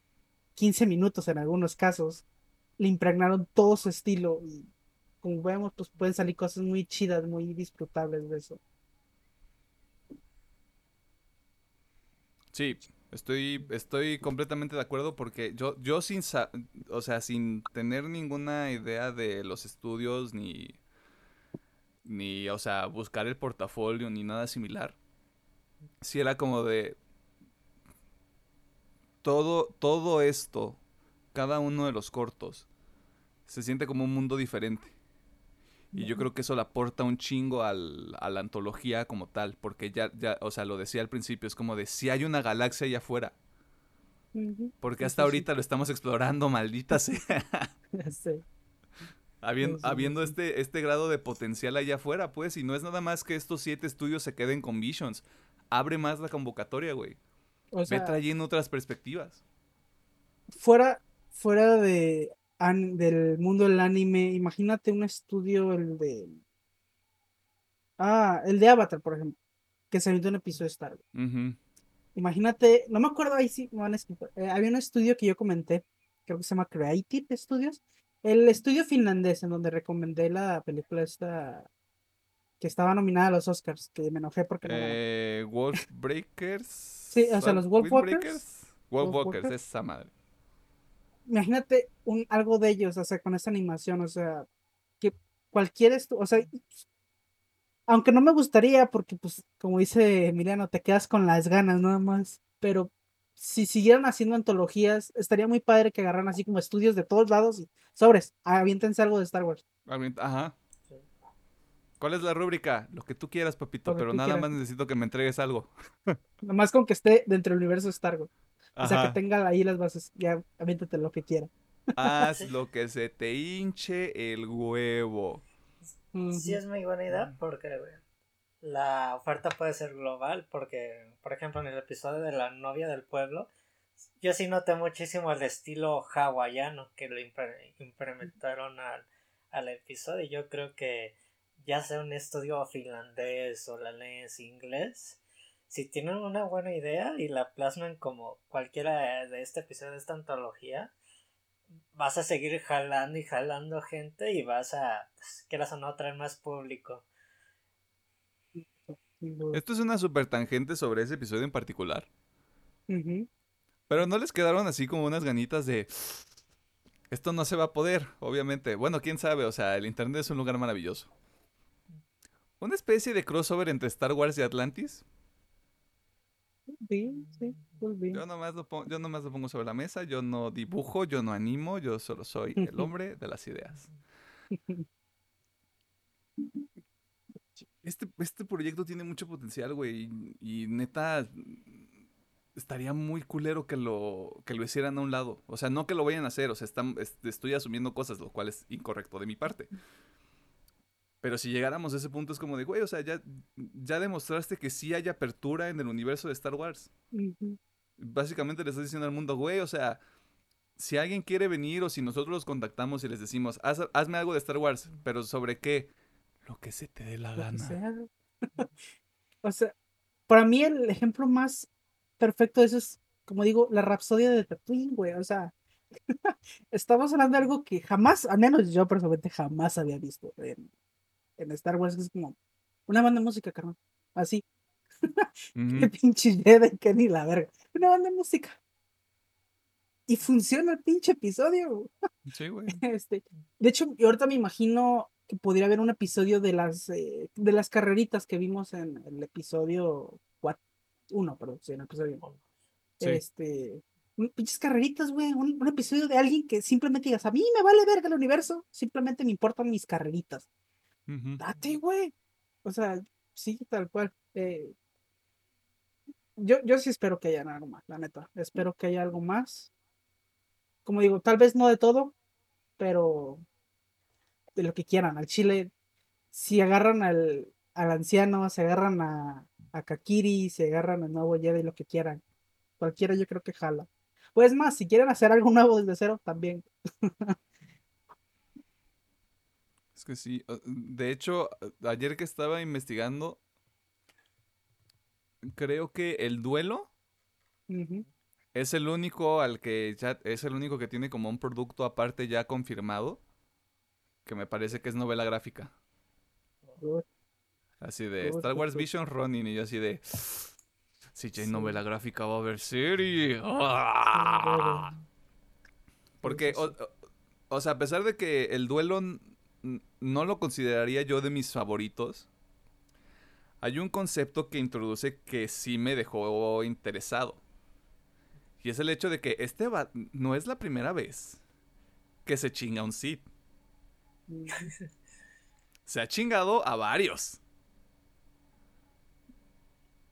15 minutos en algunos casos, le impregnaron todo su estilo y como vemos, pues pueden salir cosas muy chidas, muy disfrutables de eso. Sí, estoy, estoy completamente de acuerdo porque yo, yo sin, o sea, sin tener ninguna idea de los estudios ni, ni, o sea, buscar el portafolio ni nada similar, sí era como de todo, todo esto, cada uno de los cortos, se siente como un mundo diferente. Y yo creo que eso le aporta un chingo al, a la antología como tal, porque ya, ya, o sea, lo decía al principio, es como de si hay una galaxia allá afuera, porque hasta ahorita lo estamos explorando, maldita sea, habiendo, Sí, sí, habiendo sí. este, este grado de potencial allá afuera, pues, y no es nada más que estos siete estudios se queden con Visions, abre más la convocatoria, güey, O ve sea, trayendo otras perspectivas. fuera, fuera de, an- del mundo del anime, imagínate un estudio, el de... Ah, el de Avatar, por ejemplo. que se aventó un episodio de Star Wars. Imagínate, no me acuerdo ahí sí, me van a disculpar, eh, había un estudio que yo comenté, creo que se llama Creative Studios, el estudio finlandés en donde recomendé la película esta que estaba nominada a los Oscars, que me enojé porque no. Eh, Wolf Breakers. Sí, o sea, los Wolf Walkers. Wolf Walkers. esa madre. Imagínate un, algo de ellos, o sea, con esa animación, o sea, que cualquier estu- o sea, aunque no me gustaría, porque pues, como dice Emiliano, te quedas con las ganas nada más, pero si siguieran haciendo antologías, estaría muy padre que agarraran así como estudios de todos lados y sobres, aviéntense algo de Star Wars. Ajá. ¿Cuál es la rúbrica? Lo que tú quieras, papito, Lo pero nada quieras. más necesito que me entregues algo. Nomás con que esté dentro del universo de Star Wars. O sea, que tenga ahí las bases, ya aviéntate lo que quiera. Haz lo que se te hinche el huevo. Sí es muy buena idea porque la oferta puede ser global porque, por ejemplo, en el episodio de la novia del pueblo, yo sí noté muchísimo el estilo hawaiano que lo impre- implementaron al, al episodio y yo creo que ya sea un estudio finlandés, holandés, inglés, si tienen una buena idea y la plasman como cualquiera de este episodio de esta antología, vas a seguir jalando y jalando gente y vas a, pues, quieras o no, traer más público. Esto es una super tangente sobre ese episodio en particular. Pero no les quedaron así como unas ganitas de. Esto no se va a poder, obviamente. Bueno, quién sabe, o sea, el internet es un lugar maravilloso. Una especie de crossover entre Star Wars y Atlantis. Sí, sí, pues bien. Yo nomás, lo pongo, yo nomás lo pongo sobre la mesa, yo no dibujo, yo no animo, yo solo soy el hombre de las ideas. Este, este proyecto tiene mucho potencial, güey, y, y neta estaría muy culero que lo, que lo hicieran a un lado. O sea, no que lo vayan a hacer, o sea, están, est- estoy asumiendo cosas, lo cual es incorrecto de mi parte. Pero si llegáramos a ese punto es como de, güey, o sea, ya, ya demostraste que sí hay apertura en el universo de Star Wars Ujú. básicamente le estás diciendo al mundo, güey, o sea, si alguien quiere venir o si nosotros los contactamos y les decimos, "Haz- hazme algo de Star Wars, pero ¿sobre qué? Lo que se te dé la lo gana. sea. o sea, para mí el ejemplo más perfecto de eso es, como digo, la rapsodia de Tatooine, güey. O sea, estamos hablando de algo que jamás, al menos yo personalmente jamás había visto en, en Star Wars, que es como una banda de música, carnal. Así, Ujú. qué pinche Jedi, que ni la verga. Una banda de música. Y funciona el pinche episodio. Sí, güey. Este, de hecho, yo ahorita me imagino que podría haber un episodio de las eh, de las carreritas que vimos en el episodio 1, perdón, sí, en el episodio uno. Sí. Este, un- pinches carreritas, güey, un, un episodio de alguien que simplemente digas, a mí me vale verga el universo, simplemente me importan mis carreritas. Date, güey. O sea, sí, tal cual. eh, yo, yo sí espero que haya algo más, la neta. Espero que haya algo más. Como digo, tal vez no de todo, pero de lo que quieran. Al chile, si agarran al, al anciano, se agarran a, a Kakiri, se agarran al nuevo Jedi, lo que quieran. Cualquiera yo creo que jala. Pues más, si quieren hacer algo nuevo desde cero, también. Es que sí. De hecho, ayer que estaba investigando, creo que el duelo es el único al que ya es el único que tiene como un producto aparte ya confirmado, que me parece que es novela gráfica. Así de Star Wars. Vision Running y yo así de si ya hay Sí. novela gráfica va a haber serie. ¡Ah! Porque, o, o- o sea, a pesar de que el duelo no lo consideraría yo de mis favoritos, hay un concepto que introduce que sí me dejó interesado. Y es el hecho de que este va- no es la primera vez que se chinga un Sith. Se ha chingado a varios.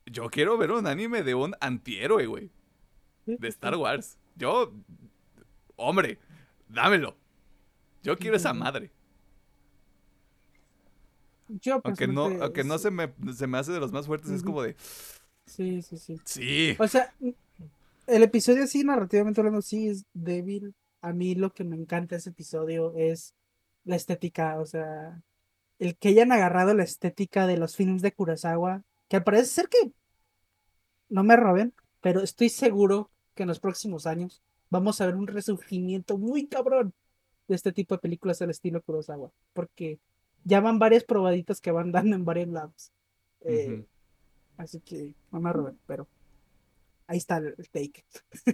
Yo quiero ver un anime de un antihéroe, güey. De Star Wars. Yo. Hombre, dámelo. Yo quiero esa madre. Yo Aunque no, aunque no se me, se me hace de los más fuertes, es como de. Sí, sí, sí. Sí. O sea, el episodio sí, narrativamente hablando, sí es débil. A mí lo que me encanta de ese episodio es la estética. O sea, el que hayan agarrado la estética de los films de Kurosawa que parece ser que no me roben, pero estoy seguro que en los próximos años vamos a ver un resurgimiento muy cabrón de este tipo de películas al estilo Kurosawa, porque ya van varias probaditas que van dando en varios lados. Eh. Así que no me roben, pero ahí está el, el take.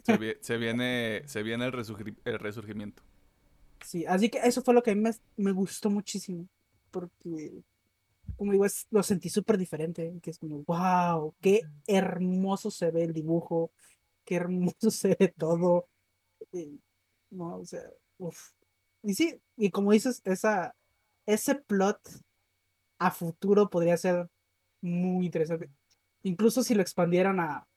Se, vi- se viene, se viene el, resurgi- el resurgimiento. Sí, así que eso fue lo que a mí me, me gustó muchísimo, porque, como digo, es- lo sentí súper diferente, que es como, wow, qué hermoso se ve el dibujo, qué hermoso se ve todo. y, no, o sea, uf. Y sí, y como dices, esa, ese plot a futuro podría ser muy interesante. Incluso si lo expandieran a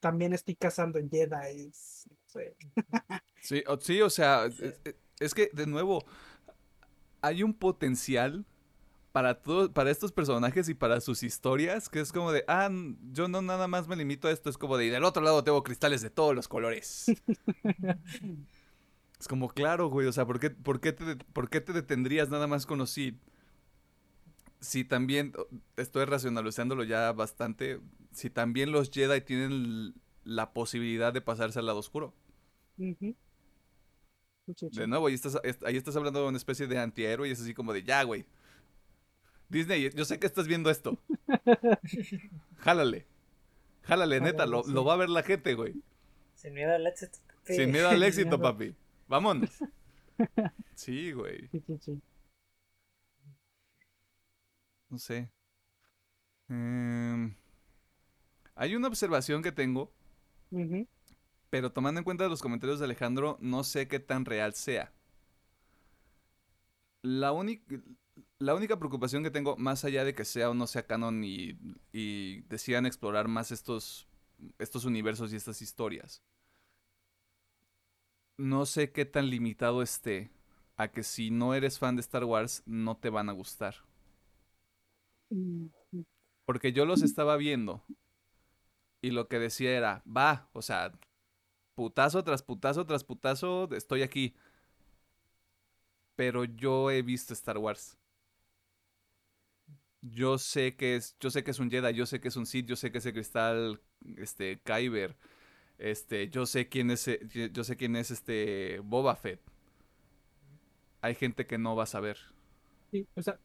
también estoy cazando Jedi. no sé. Sí, o, sí, o sea, es, es- es que de nuevo hay un potencial para todos, para estos personajes y para sus historias que es como de, ah, yo no nada más me limito a esto, es como de, y del otro lado tengo cristales de todos los colores. es como, claro, güey, o sea, ¿por qué, por qué te, por qué te detendrías nada más con Sith? Si también, estoy racionalizándolo ya bastante, si también los Jedi tienen la posibilidad de pasarse al lado oscuro. De nuevo, ahí estás, est- ahí estás hablando de una especie de antihéroe y es así como de, ya, güey. Disney, yo sé que estás viendo esto. Jálale. Jálale, neta, lo, lo va a ver la gente, güey. Sin miedo al éxito. papi. Sin miedo al éxito, papi. Vámonos. Sí, güey. Sí, sí, sí. No sé. Em, hay una observación que tengo, pero tomando en cuenta los comentarios de Alejandro, no sé qué tan real sea. La única, la única preocupación que tengo, más allá de que sea o no sea canon y, y decidan explorar más estos, estos universos y estas historias, no sé qué tan limitado esté a que si no eres fan de Star Wars no te van a gustar. Mm, Porque yo los estaba viendo y lo que decía era, va, o sea, putazo tras putazo tras putazo, estoy aquí. Pero yo he visto Star Wars. Yo sé que es, yo sé que es un Jedi, yo sé que es un Sith, yo sé que es el cristal, este, Kyber, este, yo sé quién es, eh, yo- sé quién es este Boba Fett. Hay gente que no va a saber. sí, o sea,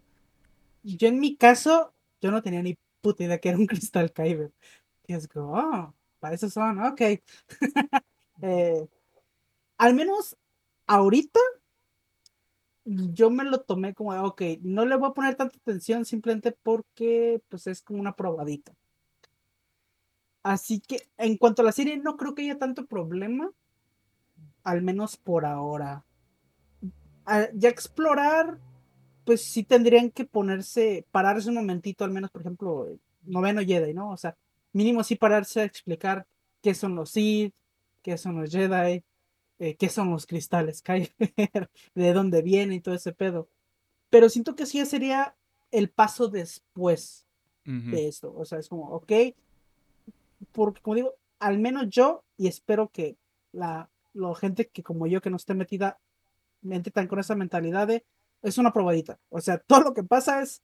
yo en mi caso, yo no tenía ni puta idea que era un cristal Kyber. Y es como, oh, para eso son, ok. Eh, al menos ahorita, yo me lo tomé como, ok, no le voy a poner tanta atención simplemente porque, pues, es como una probadita. Así que, en cuanto a la serie, no creo que haya tanto problema, al menos por ahora. Ah, ya explorar, pues sí tendrían que ponerse, pararse un momentito, al menos, por ejemplo, el noveno Jedi, ¿no? O sea, mínimo sí pararse a explicar qué son los Sith, qué son los Jedi, eh, qué son los cristales Kyber, de dónde vienen y todo ese pedo. Pero siento que sí sería el paso después de esto. O sea, es como, ok, porque como digo, al menos yo, y espero que la, la gente que como yo, que no esté metida, mente tan con esa mentalidad de, es una probadita. O sea, todo lo que pasa es,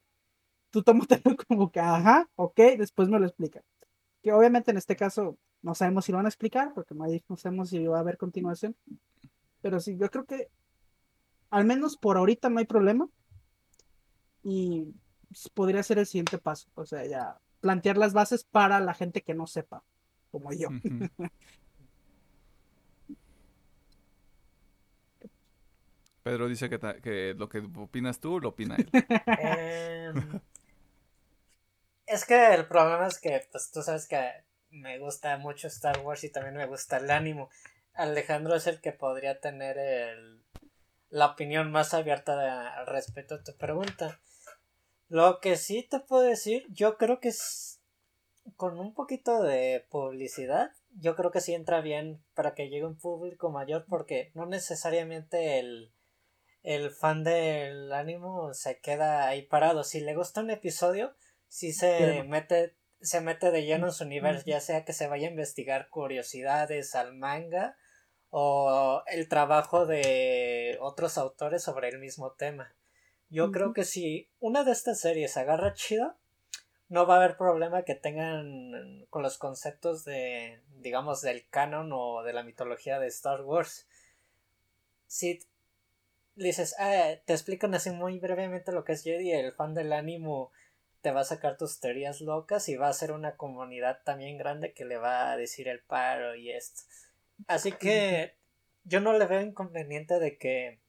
tú tómatelo como que, ajá, ok, después me lo explica. Que obviamente en este caso no sabemos si lo van a explicar, porque no, no sabemos si va a haber continuación. Pero sí, yo creo que al menos por ahorita no hay problema. Y podría ser el siguiente paso. O sea, ya plantear las bases para la gente que no sepa, como yo. Pedro dice que, que lo que opinas tú lo opina él. Em, es que el problema es que, pues tú sabes que me gusta mucho Star Wars y también me gusta el ánimo. Alejandro es el que podría tener el, la opinión más abierta de- al respecto a tu pregunta. Lo que sí te puedo decir, yo creo que es con un poquito de publicidad, yo creo que sí entra bien para que llegue un público mayor porque no necesariamente el, el fan del ánimo se queda ahí parado. Si le gusta un episodio, sí se mete, se mete de lleno en su universo, ya sea que se vaya a investigar curiosidades al manga o el trabajo de otros autores sobre el mismo tema. Yo creo que si una de estas series agarra chido, no va a haber problema que tengan con los conceptos de, digamos, del canon o de la mitología de Star Wars. Si dices, ah, te explican así muy brevemente lo que es Jedi, el fan del ánimo te va a sacar tus teorías locas y va a ser una comunidad también grande que le va a decir el paro y esto. Así que yo no le veo inconveniente de que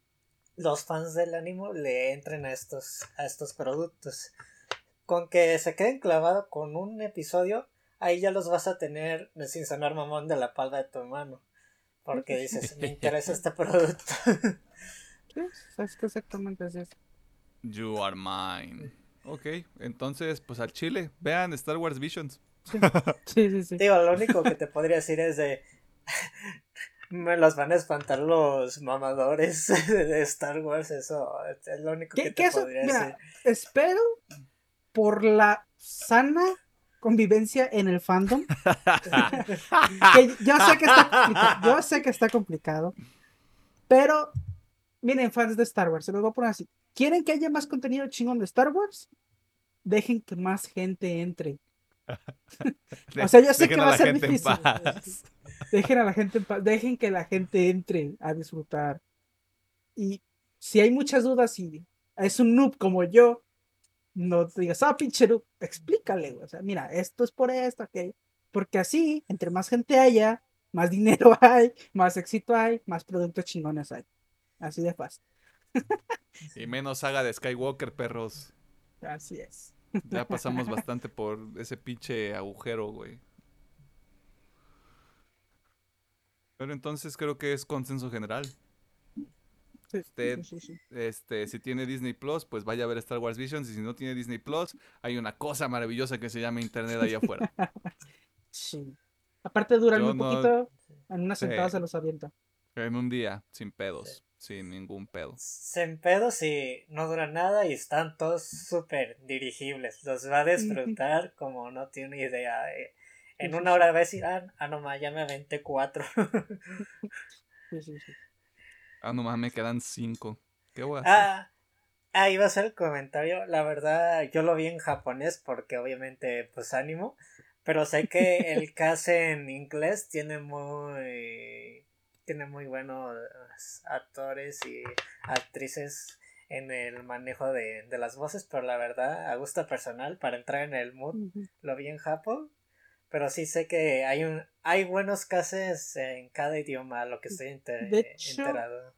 los fans del ánimo le entren a estos, a estos productos con que se queden clavados con un episodio, ahí ya los vas a tener sin sonar mamón de la palma de tu mano. Porque dices, me interesa este producto. Sí, es que exactamente así es. You are mine. Ok, entonces, pues al chile, vean Star Wars Visions. Sí, sí, sí. Digo, lo único que te podría decir es de. Me los van a espantar los mamadores de Star Wars, eso es lo único que ¿Qué, te qué eso? podría Mira, decir. espero por la sana convivencia en el fandom. que yo sé que está complicado, yo sé que está complicado, pero miren, fans de Star Wars, se los voy a poner así. ¿Quieren que haya más contenido chingón de Star Wars? Dejen que más gente entre. O sea, yo sé Dejen que va a ser difícil. Dejen a la gente en paz, dejen que la gente entre a disfrutar. Y si hay muchas dudas y es un noob como yo, no te digas, ah, pinche noob, explícale, güey. O sea, mira, esto es por esto, ok. Porque así, entre más gente haya, más dinero hay, más éxito hay, más productos chingones hay. Así de fácil. Y menos saga de Skywalker, perros. Así es. Ya pasamos bastante por ese pinche agujero, güey. Pero entonces creo que es consenso general. Sí, Usted- sí, sí, sí. Este, si tiene Disney Plus, pues vaya a ver Star Wars Visions. Y si no tiene Disney Plus, hay una cosa maravillosa que se llama Internet allá afuera. Sí. Aparte duran no- poquito, en una sentada Sí. se los avienta. en un día, sin pedos, sin ningún pedo. Se pedos y no dura nada y están todos súper dirigibles. Los va a disfrutar como no tiene idea. eh. En una hora va a decir, ah, ah, no ma, ya me aventé cuatro. Sí, sí, sí. Ah, no mames, me quedan cinco. ¿Qué voy a hacer? ah, ah, iba a ser el comentario. La verdad, yo lo vi en japonés porque obviamente, pues ánimo. Pero sé que el cast en inglés tiene muy. Tiene muy buenos actores y actrices en el manejo de, de las voces, pero la verdad, a gusto personal, para entrar en el mood, lo vi en Japón. Pero sí sé que hay un hay buenos cases en cada idioma, a lo que estoy enter- De hecho, enterado.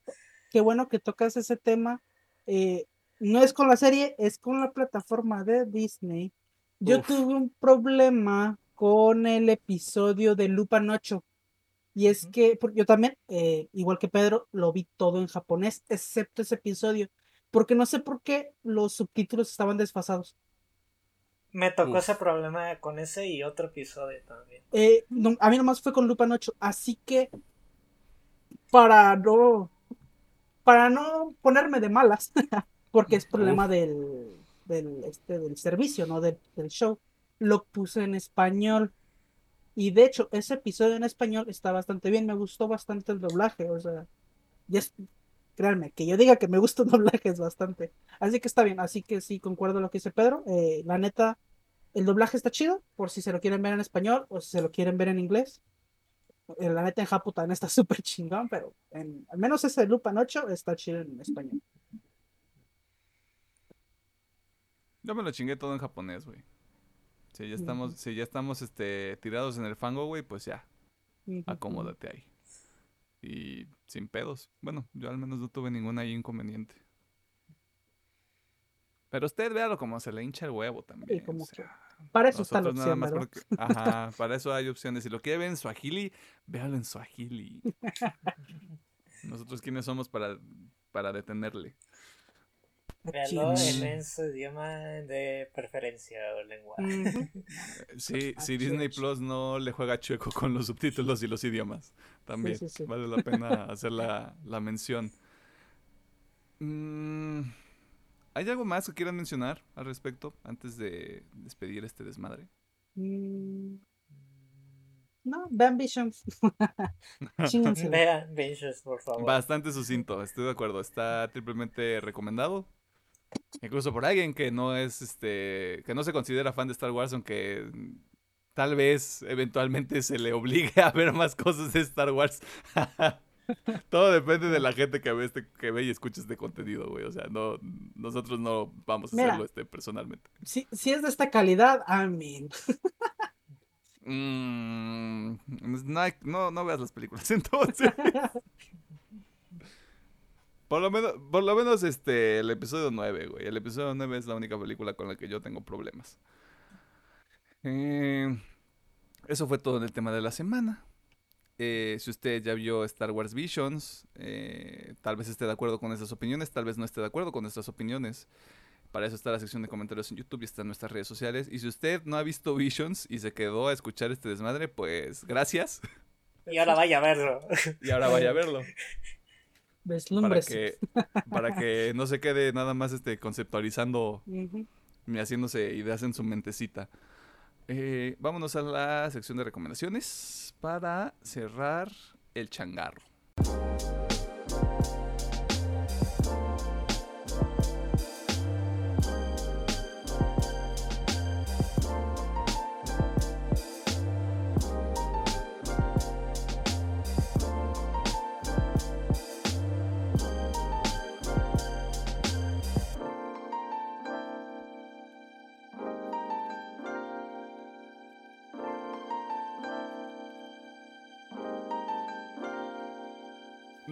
Qué bueno que tocas ese tema. Eh, no es con la serie, es con la plataforma de Disney. Yo Uf. tuve un problema con el episodio de Lupin 8. Y es que yo también, eh, igual que Pedro, lo vi todo en japonés, excepto ese episodio. Porque no sé por qué los subtítulos estaban desfasados. Me tocó Uf. ese problema con ese y otro episodio también. Eh, no- a mí nomás fue con Lupin 8, así que para no para no ponerme de malas, porque es problema del, del, este, del servicio, ¿no? Del, del show, lo puse en español. Y de hecho, ese episodio en español está bastante bien, me gustó bastante el doblaje, o sea, y es, créanme, que yo diga que me gusta un doblaje es bastante. Así que está bien, así que sí, concuerdo con lo que dice Pedro, eh, la neta, el doblaje está chido, por si se lo quieren ver en español o si se lo quieren ver en inglés. Eh, La neta en Japón también está súper chingón, pero en, al menos ese de Lupin 8 está chido en español. Yo me lo chingué todo en japonés, güey. Si ya estamos, si ya estamos este, tirados en el fango, güey, pues ya, acomódate ahí. Y sin pedos. Bueno, yo al menos no tuve ningún ahí inconveniente. Pero usted véalo como se le hincha el huevo también. como o sea, Para eso está la nada opción, más ¿verdad? porque- Ajá, para eso hay opciones. Si lo quiere ver en Swahili, véalo en Swahili. Nosotros quiénes somos para, para detenerle. Ching. en, su idioma de preferencia o lenguaje. Sí, si Disney. Plus no le juega chueco con los subtítulos y los idiomas, también sí, sí. vale la pena hacer la, la mención. Mm, ¿Hay algo más que quieran mencionar al respecto antes de despedir este desmadre? Mm, No, vean Visions. Vean Vicious, por favor. Bastante sucinto, estoy de acuerdo. Está triplemente recomendado. Incluso por alguien que no es, este, que no se considera fan de Star Wars, aunque tal vez eventualmente se le obligue a ver más cosas de Star Wars. Todo depende de la gente que ve, este, que ve y escucha este contenido, güey. O sea, no, nosotros no vamos a Mira. hacerlo este, personalmente. Si, si es de esta calidad, amén. Mm, no, hay- no, no veas las películas entonces. Por lo menos, por lo menos este, el episodio 9, güey. El episodio 9 es la única película con la que yo tengo problemas. Eh, eso fue todo en el tema de la semana. Eh, si usted ya vio Star Wars Visions, eh, tal vez esté de acuerdo con estas opiniones, tal vez no esté de acuerdo con estas opiniones. Para eso está la sección de comentarios en YouTube y está en nuestras redes sociales. Y si usted no ha visto Visions y se quedó a escuchar este desmadre, pues gracias. Y ahora vaya a verlo. Y ahora vaya a verlo. Para que, para que no se quede nada más este, conceptualizando y haciéndose ideas en su mentecita. Eh, vámonos a la sección de recomendaciones para cerrar el changarro.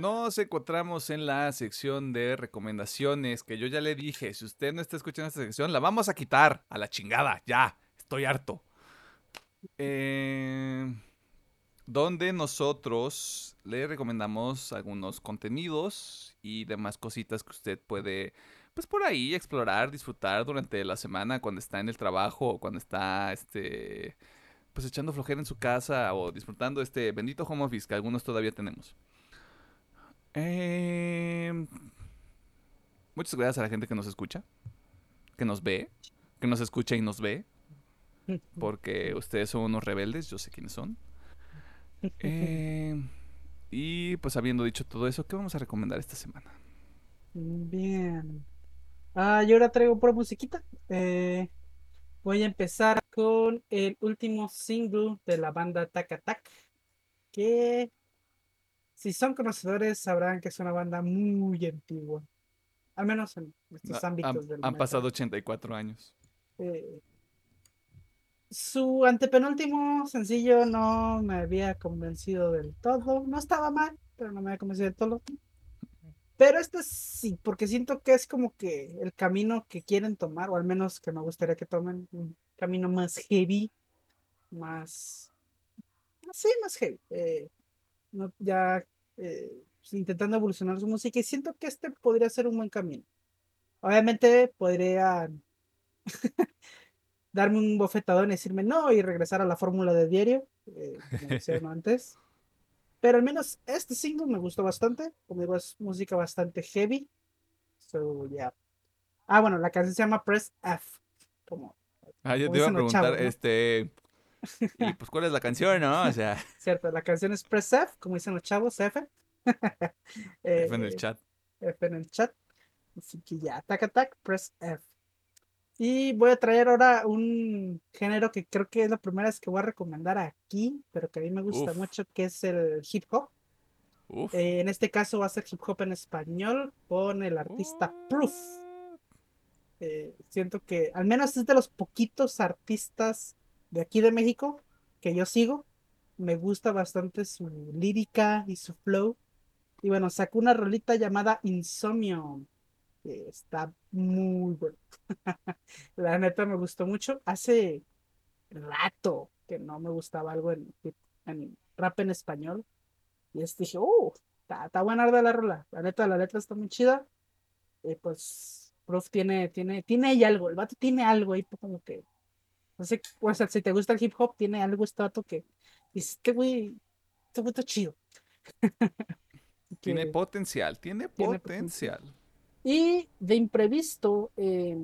Nos encontramos en la sección de recomendaciones que yo ya le dije, si usted no está escuchando esta sección, la vamos a quitar a la chingada, ya, estoy harto. Eh, donde nosotros le recomendamos algunos contenidos y demás cositas que usted puede, pues por ahí explorar, disfrutar durante la semana cuando está en el trabajo o cuando está, este, pues echando flojera en su casa o disfrutando este bendito home office que algunos todavía tenemos. Eh, muchas gracias a la gente que nos escucha, que nos ve, que nos escucha y nos ve, porque ustedes son unos rebeldes, yo sé quiénes son. Eh, y pues habiendo dicho todo eso, ¿qué vamos a recomendar esta semana? Bien. Ah, yo ahora traigo pura musiquita. Eh, voy a empezar con el último single de la banda Tac Attack, que si son conocedores sabrán que es una banda muy antigua, al menos en estos Ha- ámbitos han, del han pasado 84 años. Eh, su antepenúltimo sencillo no me había convencido del todo. No estaba mal, pero no me había convencido del todo. Pero este sí, porque siento que es como que el camino que quieren tomar, o al menos que me gustaría que tomen un camino más heavy, más... Sí, más heavy. eh, no, ya eh, pues, intentando evolucionar su música y siento que este podría ser un buen camino. Obviamente podría darme un bofetadón y decirme no y regresar a la fórmula de diario, eh, como decían antes. Pero al menos este single me gustó bastante. Como digo, es música bastante heavy. So, yeah. Ah, bueno, la canción se llama Press F. Como, Ah, yo te iba a preguntar, chavos, ¿no? este... Y pues, ¿cuál es la canción, no? O sea, cierto, la canción es Press F, como dicen los chavos, F. Eh, F en el chat. F en el chat. Así que ya, tac, tac, press F. Y voy a traer ahora un género que creo que es la primera vez que voy a recomendar aquí, pero que a mí me gusta Uf. mucho, que es el hip hop. Uf. Eh, en este caso va a ser hip hop en español con el artista Proof. Eh, siento que al menos es de los poquitos artistas de aquí de México que yo sigo. Me gusta bastante su lírica y su flow. Y bueno, sacó una rolita llamada Insomnio. que está muy buena. La neta me gustó mucho. Hace rato que no me gustaba algo en, en rap en español. Y es, dije, oh, está, buena de la rola. La neta, la letra está muy chida. Y pues, Prof tiene, tiene, tiene ahí algo. El vato tiene algo ahí, como que. No sé, o sea, si te gusta el hip hop, tiene algo este que. Dice, este güey, este güey está chido. Tiene Que- potencial, tiene tiene potencial. Y de imprevisto, eh,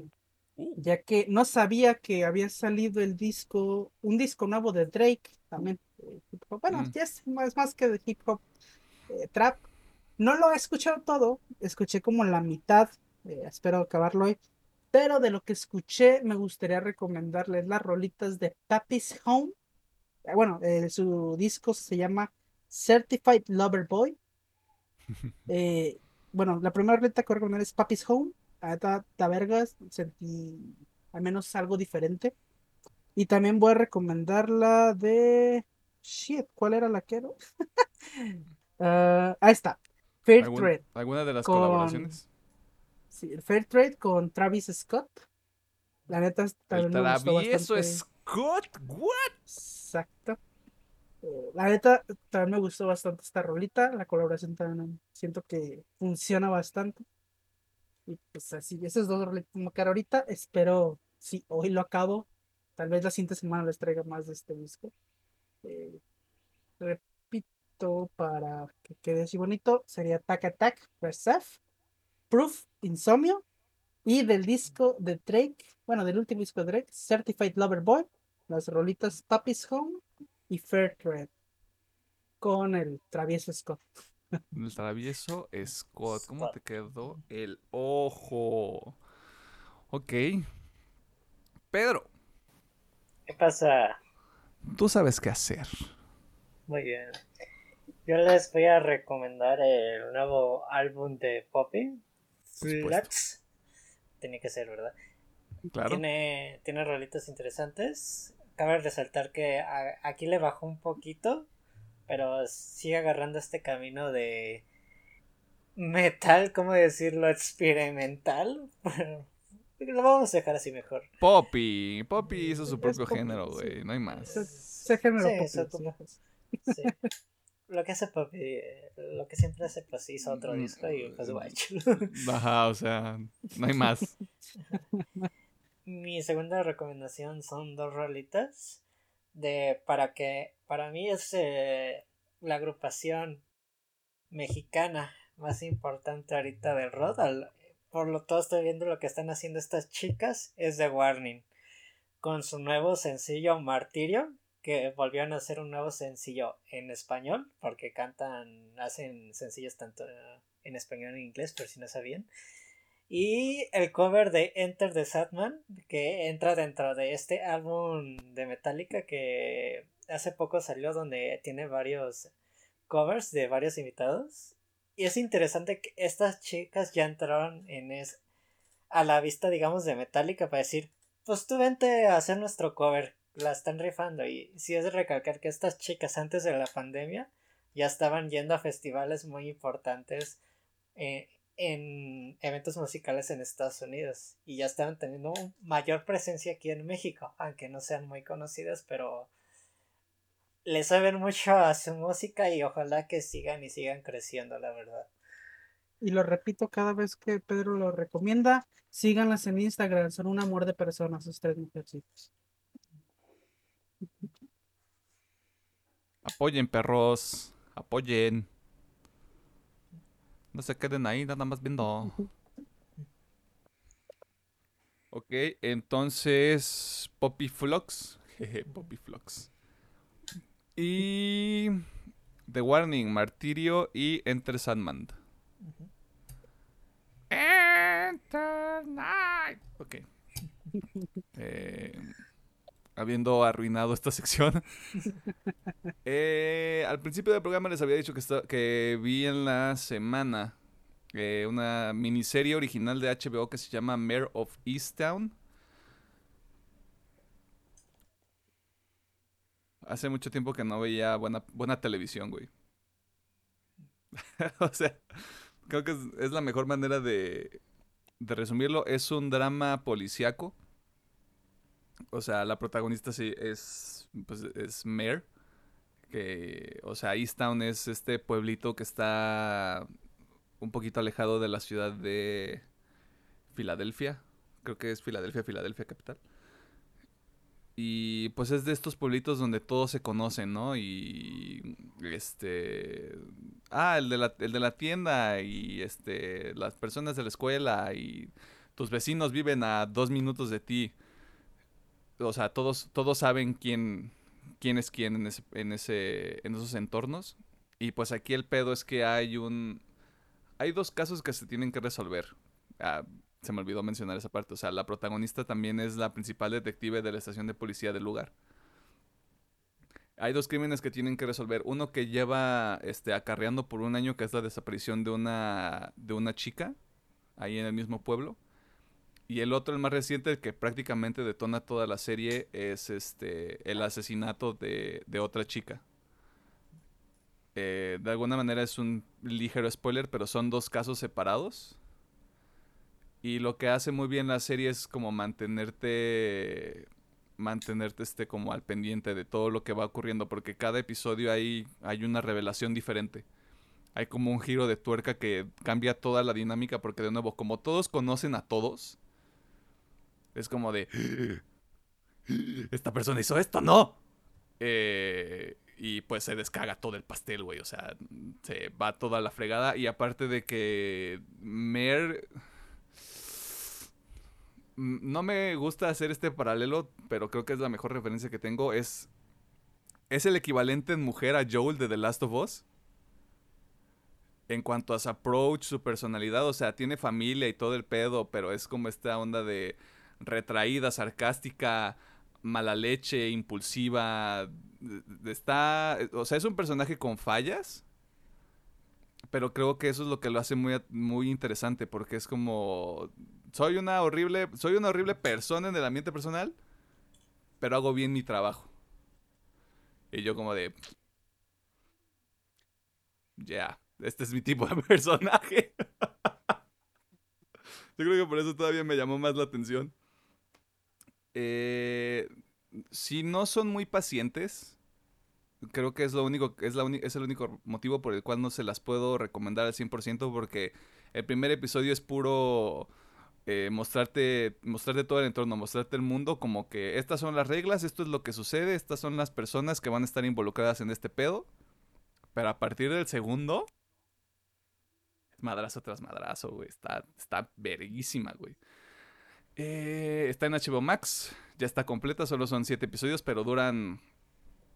Uh. ya que no sabía que había salido el disco, un disco nuevo de Drake también. eh, hip hop. Bueno, Mm. ya es más, más que de hip hop eh, trap. No lo he escuchado todo, escuché como la mitad Eh, espero acabarlo hoy. Pero de lo que escuché, me gustaría recomendarles las rolitas de Papi's Home. Eh, Bueno, eh, su disco se llama Certified Lover Boy. Eh, bueno, la primera rolita que voy a recomendar es Papi's Home. Neta, está vergas, sentí al menos algo diferente. Y también voy a recomendar la de. Shit, ¿cuál era la que era? Ah, ahí está. Fair ¿Algún- Trade. ¿Alguna de las con- colaboraciones? Sí, el Fair Trade con Travis Scott. La neta El también me gustó bastante. Scott, what? Exacto. Eh, La neta también me gustó bastante esta rolita. La colaboración también siento que funciona bastante. Y pues así, esas dos rolitas como que ahorita. Espero, si hoy lo acabo, tal vez la siguiente semana les traiga más de este disco. Eh, repito, para que quede así bonito, sería Tac Attack, Persef, Proof, Insomnio. Y del disco de Drake, bueno, del último disco de Drake, Certified Lover Boy, las rolitas Papi's Home y Fair Trade con el travieso Scott. El travieso Scott. ¿Cómo Scott. te quedó el ojo? Ok. Pedro, ¿Qué pasa? tú sabes qué hacer. Muy bien. Yo les voy a recomendar el nuevo álbum de Poppy. Flats. Tiene que ser, ¿verdad? Claro. Tiene, tiene rolitas interesantes. Cabe resaltar que a- aquí le bajó un poquito, pero sigue agarrando este camino de metal, ¿cómo decirlo? Experimental. Lo vamos a dejar así mejor. Poppy. Poppy hizo su Es propio Poppy, género, sí. güey. No hay más. Ese- género Sí, pop, exacto. sí. Lo que hace Poppy, eh, lo que siempre hace, pues hizo otro disco y pues guacho. Ajá, o sea, no hay más. Mi segunda recomendación son dos rolitas de para que para mí es eh, la agrupación mexicana más importante ahorita del rock. por lo todo estoy viendo lo que están haciendo estas chicas es de Warning con su nuevo sencillo Martirio que volvieron a hacer un nuevo sencillo en español porque cantan hacen sencillos tanto en español e inglés por si no sabían y el cover de Enter the Sadman, que entra dentro de este álbum de Metallica que hace poco salió, donde tiene varios covers de varios invitados. Y es interesante que estas chicas ya entraron en es a la vista, digamos, de Metallica para decir, pues tú vente a hacer nuestro cover, la están rifando. Y si es de recalcar que estas chicas antes de la pandemia ya estaban yendo a festivales muy importantes eh, en eventos musicales en Estados Unidos y ya estaban teniendo mayor presencia aquí en México, aunque no sean muy conocidas, pero le saben mucho a su música y ojalá que sigan y sigan creciendo, la verdad. Y lo repito cada vez que Pedro lo recomienda, síganlas en Instagram, son un amor de personas, sus tres Apoyen, perros. Apoyen. No se queden ahí, nada más viendo. Ok, entonces Poppy Flux. Jeje, Poppy Flux. Y The Warning, Martirio y Enter Sandman. Enter Night. Ok. Eh, habiendo arruinado esta sección. Eh, al principio del programa les había dicho que, que vi en la semana eh, una miniserie original de HBO que se llama Mayor of Easttown. Hace mucho tiempo que no veía buena, buena televisión, güey. o sea, creo que es, es la mejor manera de, de resumirlo. Es un drama policíaco. O sea, la protagonista sí es, pues, es Mare. Que, o sea, Easttown es este pueblito que está un poquito alejado de la ciudad de Filadelfia. Creo que es Filadelfia, Filadelfia capital. Y pues es de estos pueblitos donde todos se conocen, ¿no? Y este... Ah, el de la, el de la tienda y este... Las personas de la escuela y tus vecinos viven a dos minutos de ti. O sea, todos, todos saben quién, quién es quién en, ese, en, ese, en esos entornos. Y pues aquí el pedo es que hay un... Hay dos casos que se tienen que resolver. ah, se me olvidó mencionar esa parte. O sea, la protagonista también es la principal detective de la estación de policía del lugar. Hay dos crímenes que tienen que resolver. Uno que lleva este, acarreando por un año, que es la desaparición de una, de una chica ahí en el mismo pueblo. Y el otro, el más reciente, el que prácticamente detona toda la serie, es este el asesinato de, otra chica. Eh, de alguna manera es un ligero spoiler, pero son dos casos separados. Y lo que hace muy bien la serie es como mantenerte mantenerte este como al pendiente de todo lo que va ocurriendo porque cada episodio hay una revelación diferente. Hay como un giro de tuerca que cambia toda la dinámica porque de nuevo como todos conocen a todos es como de esta persona hizo esto, no. Eh, y pues se descaga todo el pastel, güey. O sea, se va toda la fregada. Y aparte de que Mer... No me gusta hacer este paralelo, pero creo que es la mejor referencia que tengo. Es, es el equivalente en mujer a Joel de The Last of Us. En cuanto a su approach, su personalidad, o sea, tiene familia y todo el pedo, pero es como esta onda de retraída, sarcástica, mala leche, impulsiva. Está. O sea, es un personaje con fallas. Pero creo que eso es lo que lo hace muy, muy interesante. Porque es como. Soy una horrible. Soy una horrible persona en el ambiente personal. Pero hago bien mi trabajo. Y yo como de. Ya. este es mi tipo de personaje. yo creo que por eso todavía me llamó más la atención. Eh, si no son muy pacientes, creo que es lo único, es, la es el único motivo por el cual no se las puedo recomendar al 100% porque el primer episodio es puro eh, mostrarte, mostrarte todo el entorno, mostrarte el mundo como que estas son las reglas, esto es lo que sucede, estas son las personas que van a estar involucradas en este pedo. Pero a partir del segundo, madrazo tras madrazo, güey. Está, está verguísima, güey. Eh, está en HBO Max, ya está completa, solo son 7 episodios, pero duran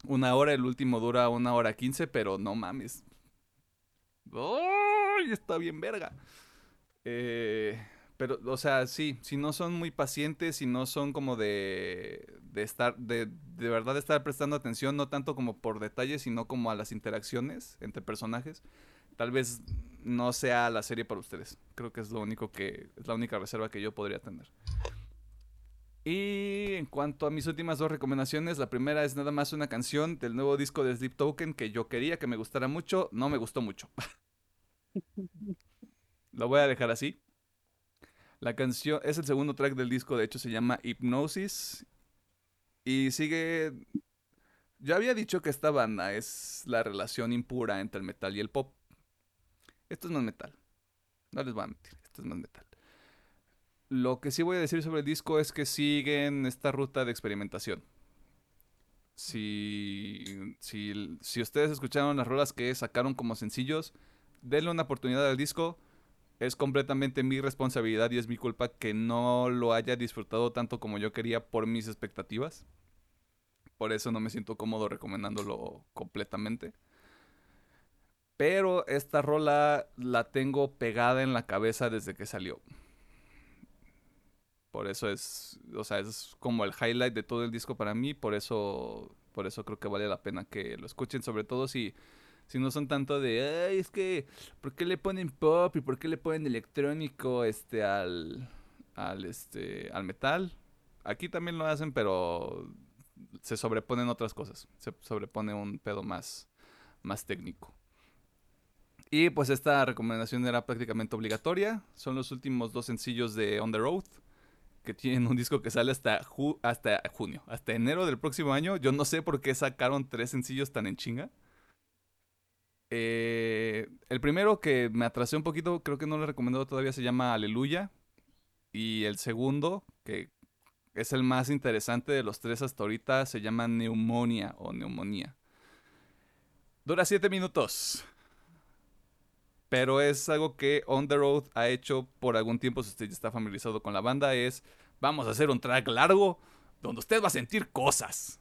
una hora, el último dura una hora 15, pero no mames. ¡Ay! Está bien verga. Eh, pero, o sea, sí, si no son muy pacientes, si no son como de, de estar, de, de verdad estar prestando atención, no tanto como por detalles, sino como a las interacciones entre personajes, tal vez no sea la serie para ustedes. Creo que es lo único que es la única reserva que yo podría tener. Y en cuanto a mis últimas dos recomendaciones, la primera es nada más una canción del nuevo disco de Sleep Token que yo quería que me gustara mucho, no me gustó mucho. lo voy a dejar así. La canción es el segundo track del disco, de hecho se llama Hypnosis y sigue yo había dicho que esta banda es la relación impura entre el metal y el pop. Esto es más metal. No les voy a mentir, esto es más metal. Lo que sí voy a decir sobre el disco es que siguen esta ruta de experimentación. Si, si, si ustedes escucharon las rolas que sacaron como sencillos, denle una oportunidad al disco. Es completamente mi responsabilidad y es mi culpa que no lo haya disfrutado tanto como yo quería por mis expectativas. Por eso no me siento cómodo recomendándolo completamente. Pero esta rola la tengo pegada en la cabeza desde que salió. Por eso es, o sea, es como el highlight de todo el disco para mí, por eso por eso creo que vale la pena que lo escuchen, sobre todo si si no son tanto de, es que ¿por qué le ponen pop y por qué le ponen electrónico este al al este al metal? Aquí también lo hacen, pero se sobreponen otras cosas, se sobrepone un pedo más más técnico. Y pues esta recomendación era prácticamente obligatoria. Son los últimos dos sencillos de On the Road, que tienen un disco que sale hasta, hasta junio, hasta enero del próximo año. Yo no sé por qué sacaron tres sencillos tan en chinga. Eh, el primero que me atrasé un poquito, creo que no lo he recomendado todavía, se llama Aleluya. Y el segundo, que es el más interesante de los tres hasta ahorita, se llama Neumonía o Neumonía. Dura siete minutos. Pero es algo que On the Road ha hecho por algún tiempo, si usted ya está familiarizado con la banda, es vamos a hacer un track largo donde usted va a sentir cosas.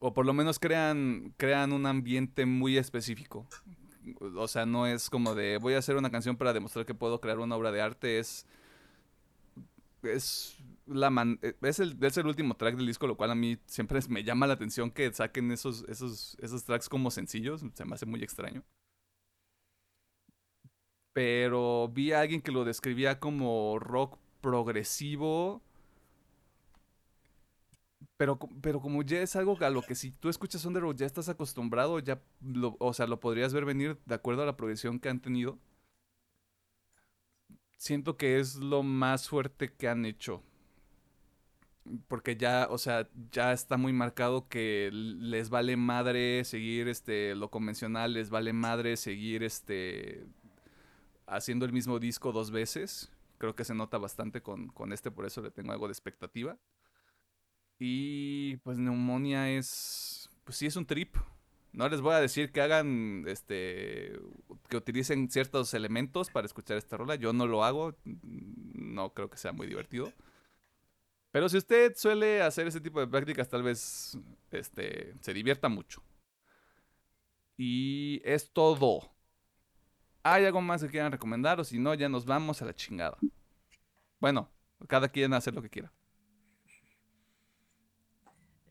O por lo menos crean, crean un ambiente muy específico. o sea, no es como de voy a hacer una canción para demostrar que puedo crear una obra de arte, es es la man- eh, es el es el último track del disco, lo cual a mí siempre me llama la atención que saquen esos esos esos tracks como sencillos, se me hace muy extraño. Pero vi a alguien que lo describía como rock progresivo. Pero, pero como ya es algo a lo que si tú escuchas Underworld ya estás acostumbrado, ya lo, o sea, lo podrías ver venir de acuerdo a la progresión que han tenido. Siento que es lo más fuerte que han hecho. Porque ya, o sea, ya está muy marcado que les vale madre seguir este lo convencional, les vale madre seguir este haciendo el mismo disco dos veces. Creo que se nota bastante con, con este, por eso le tengo algo de expectativa. Y pues Neumonia es. Pues sí, es un trip. No les voy a decir que hagan. Este. que utilicen ciertos elementos para escuchar esta rola. Yo no lo hago. No creo que sea muy divertido. Pero si usted suele hacer ese tipo de prácticas, tal vez este, se divierta mucho. Y es todo. ¿Hay algo más que quieran recomendar? O si no, ya nos vamos a la chingada. Bueno, cada quien hace lo que quiera.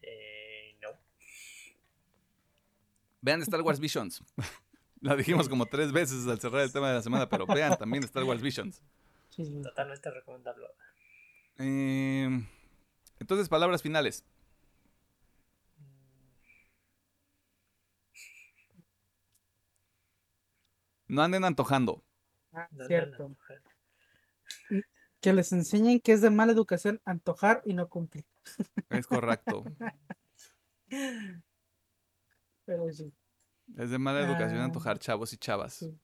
Eh, no. Vean Star Wars Visions. La dijimos como tres veces al cerrar el tema de la semana, pero vean también Star Wars Visions. Sí, sí. Totalmente recomendable. Eh, entonces, palabras finales. No anden antojando. Ah, cierto. Que les enseñen que es de mala educación antojar y no cumplir. Es correcto. Pero sí. Es de mala educación Ah. antojar, chavos y chavas. Sí.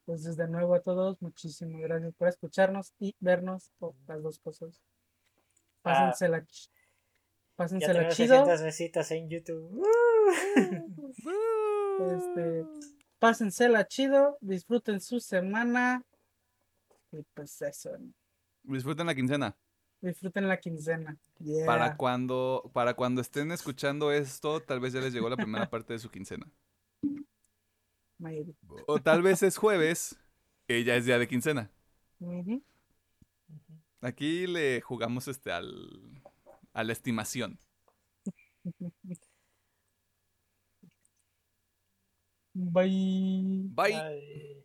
Entonces, de nuevo a todos, muchísimas gracias por escucharnos y vernos, o las dos cosas. Ah. Pásensela, Ya pásensela tenemos chido. 600 visitas en YouTube. Este, pásensela chido, disfruten su semana. Y pues eso. Disfruten la quincena. disfruten la quincena. Yeah. Para cuando, para cuando estén escuchando esto, tal vez ya les llegó la primera parte de su quincena. Maybe. O tal vez es jueves, ya es día de quincena. Aquí le jugamos este al a la estimación. バイバイ。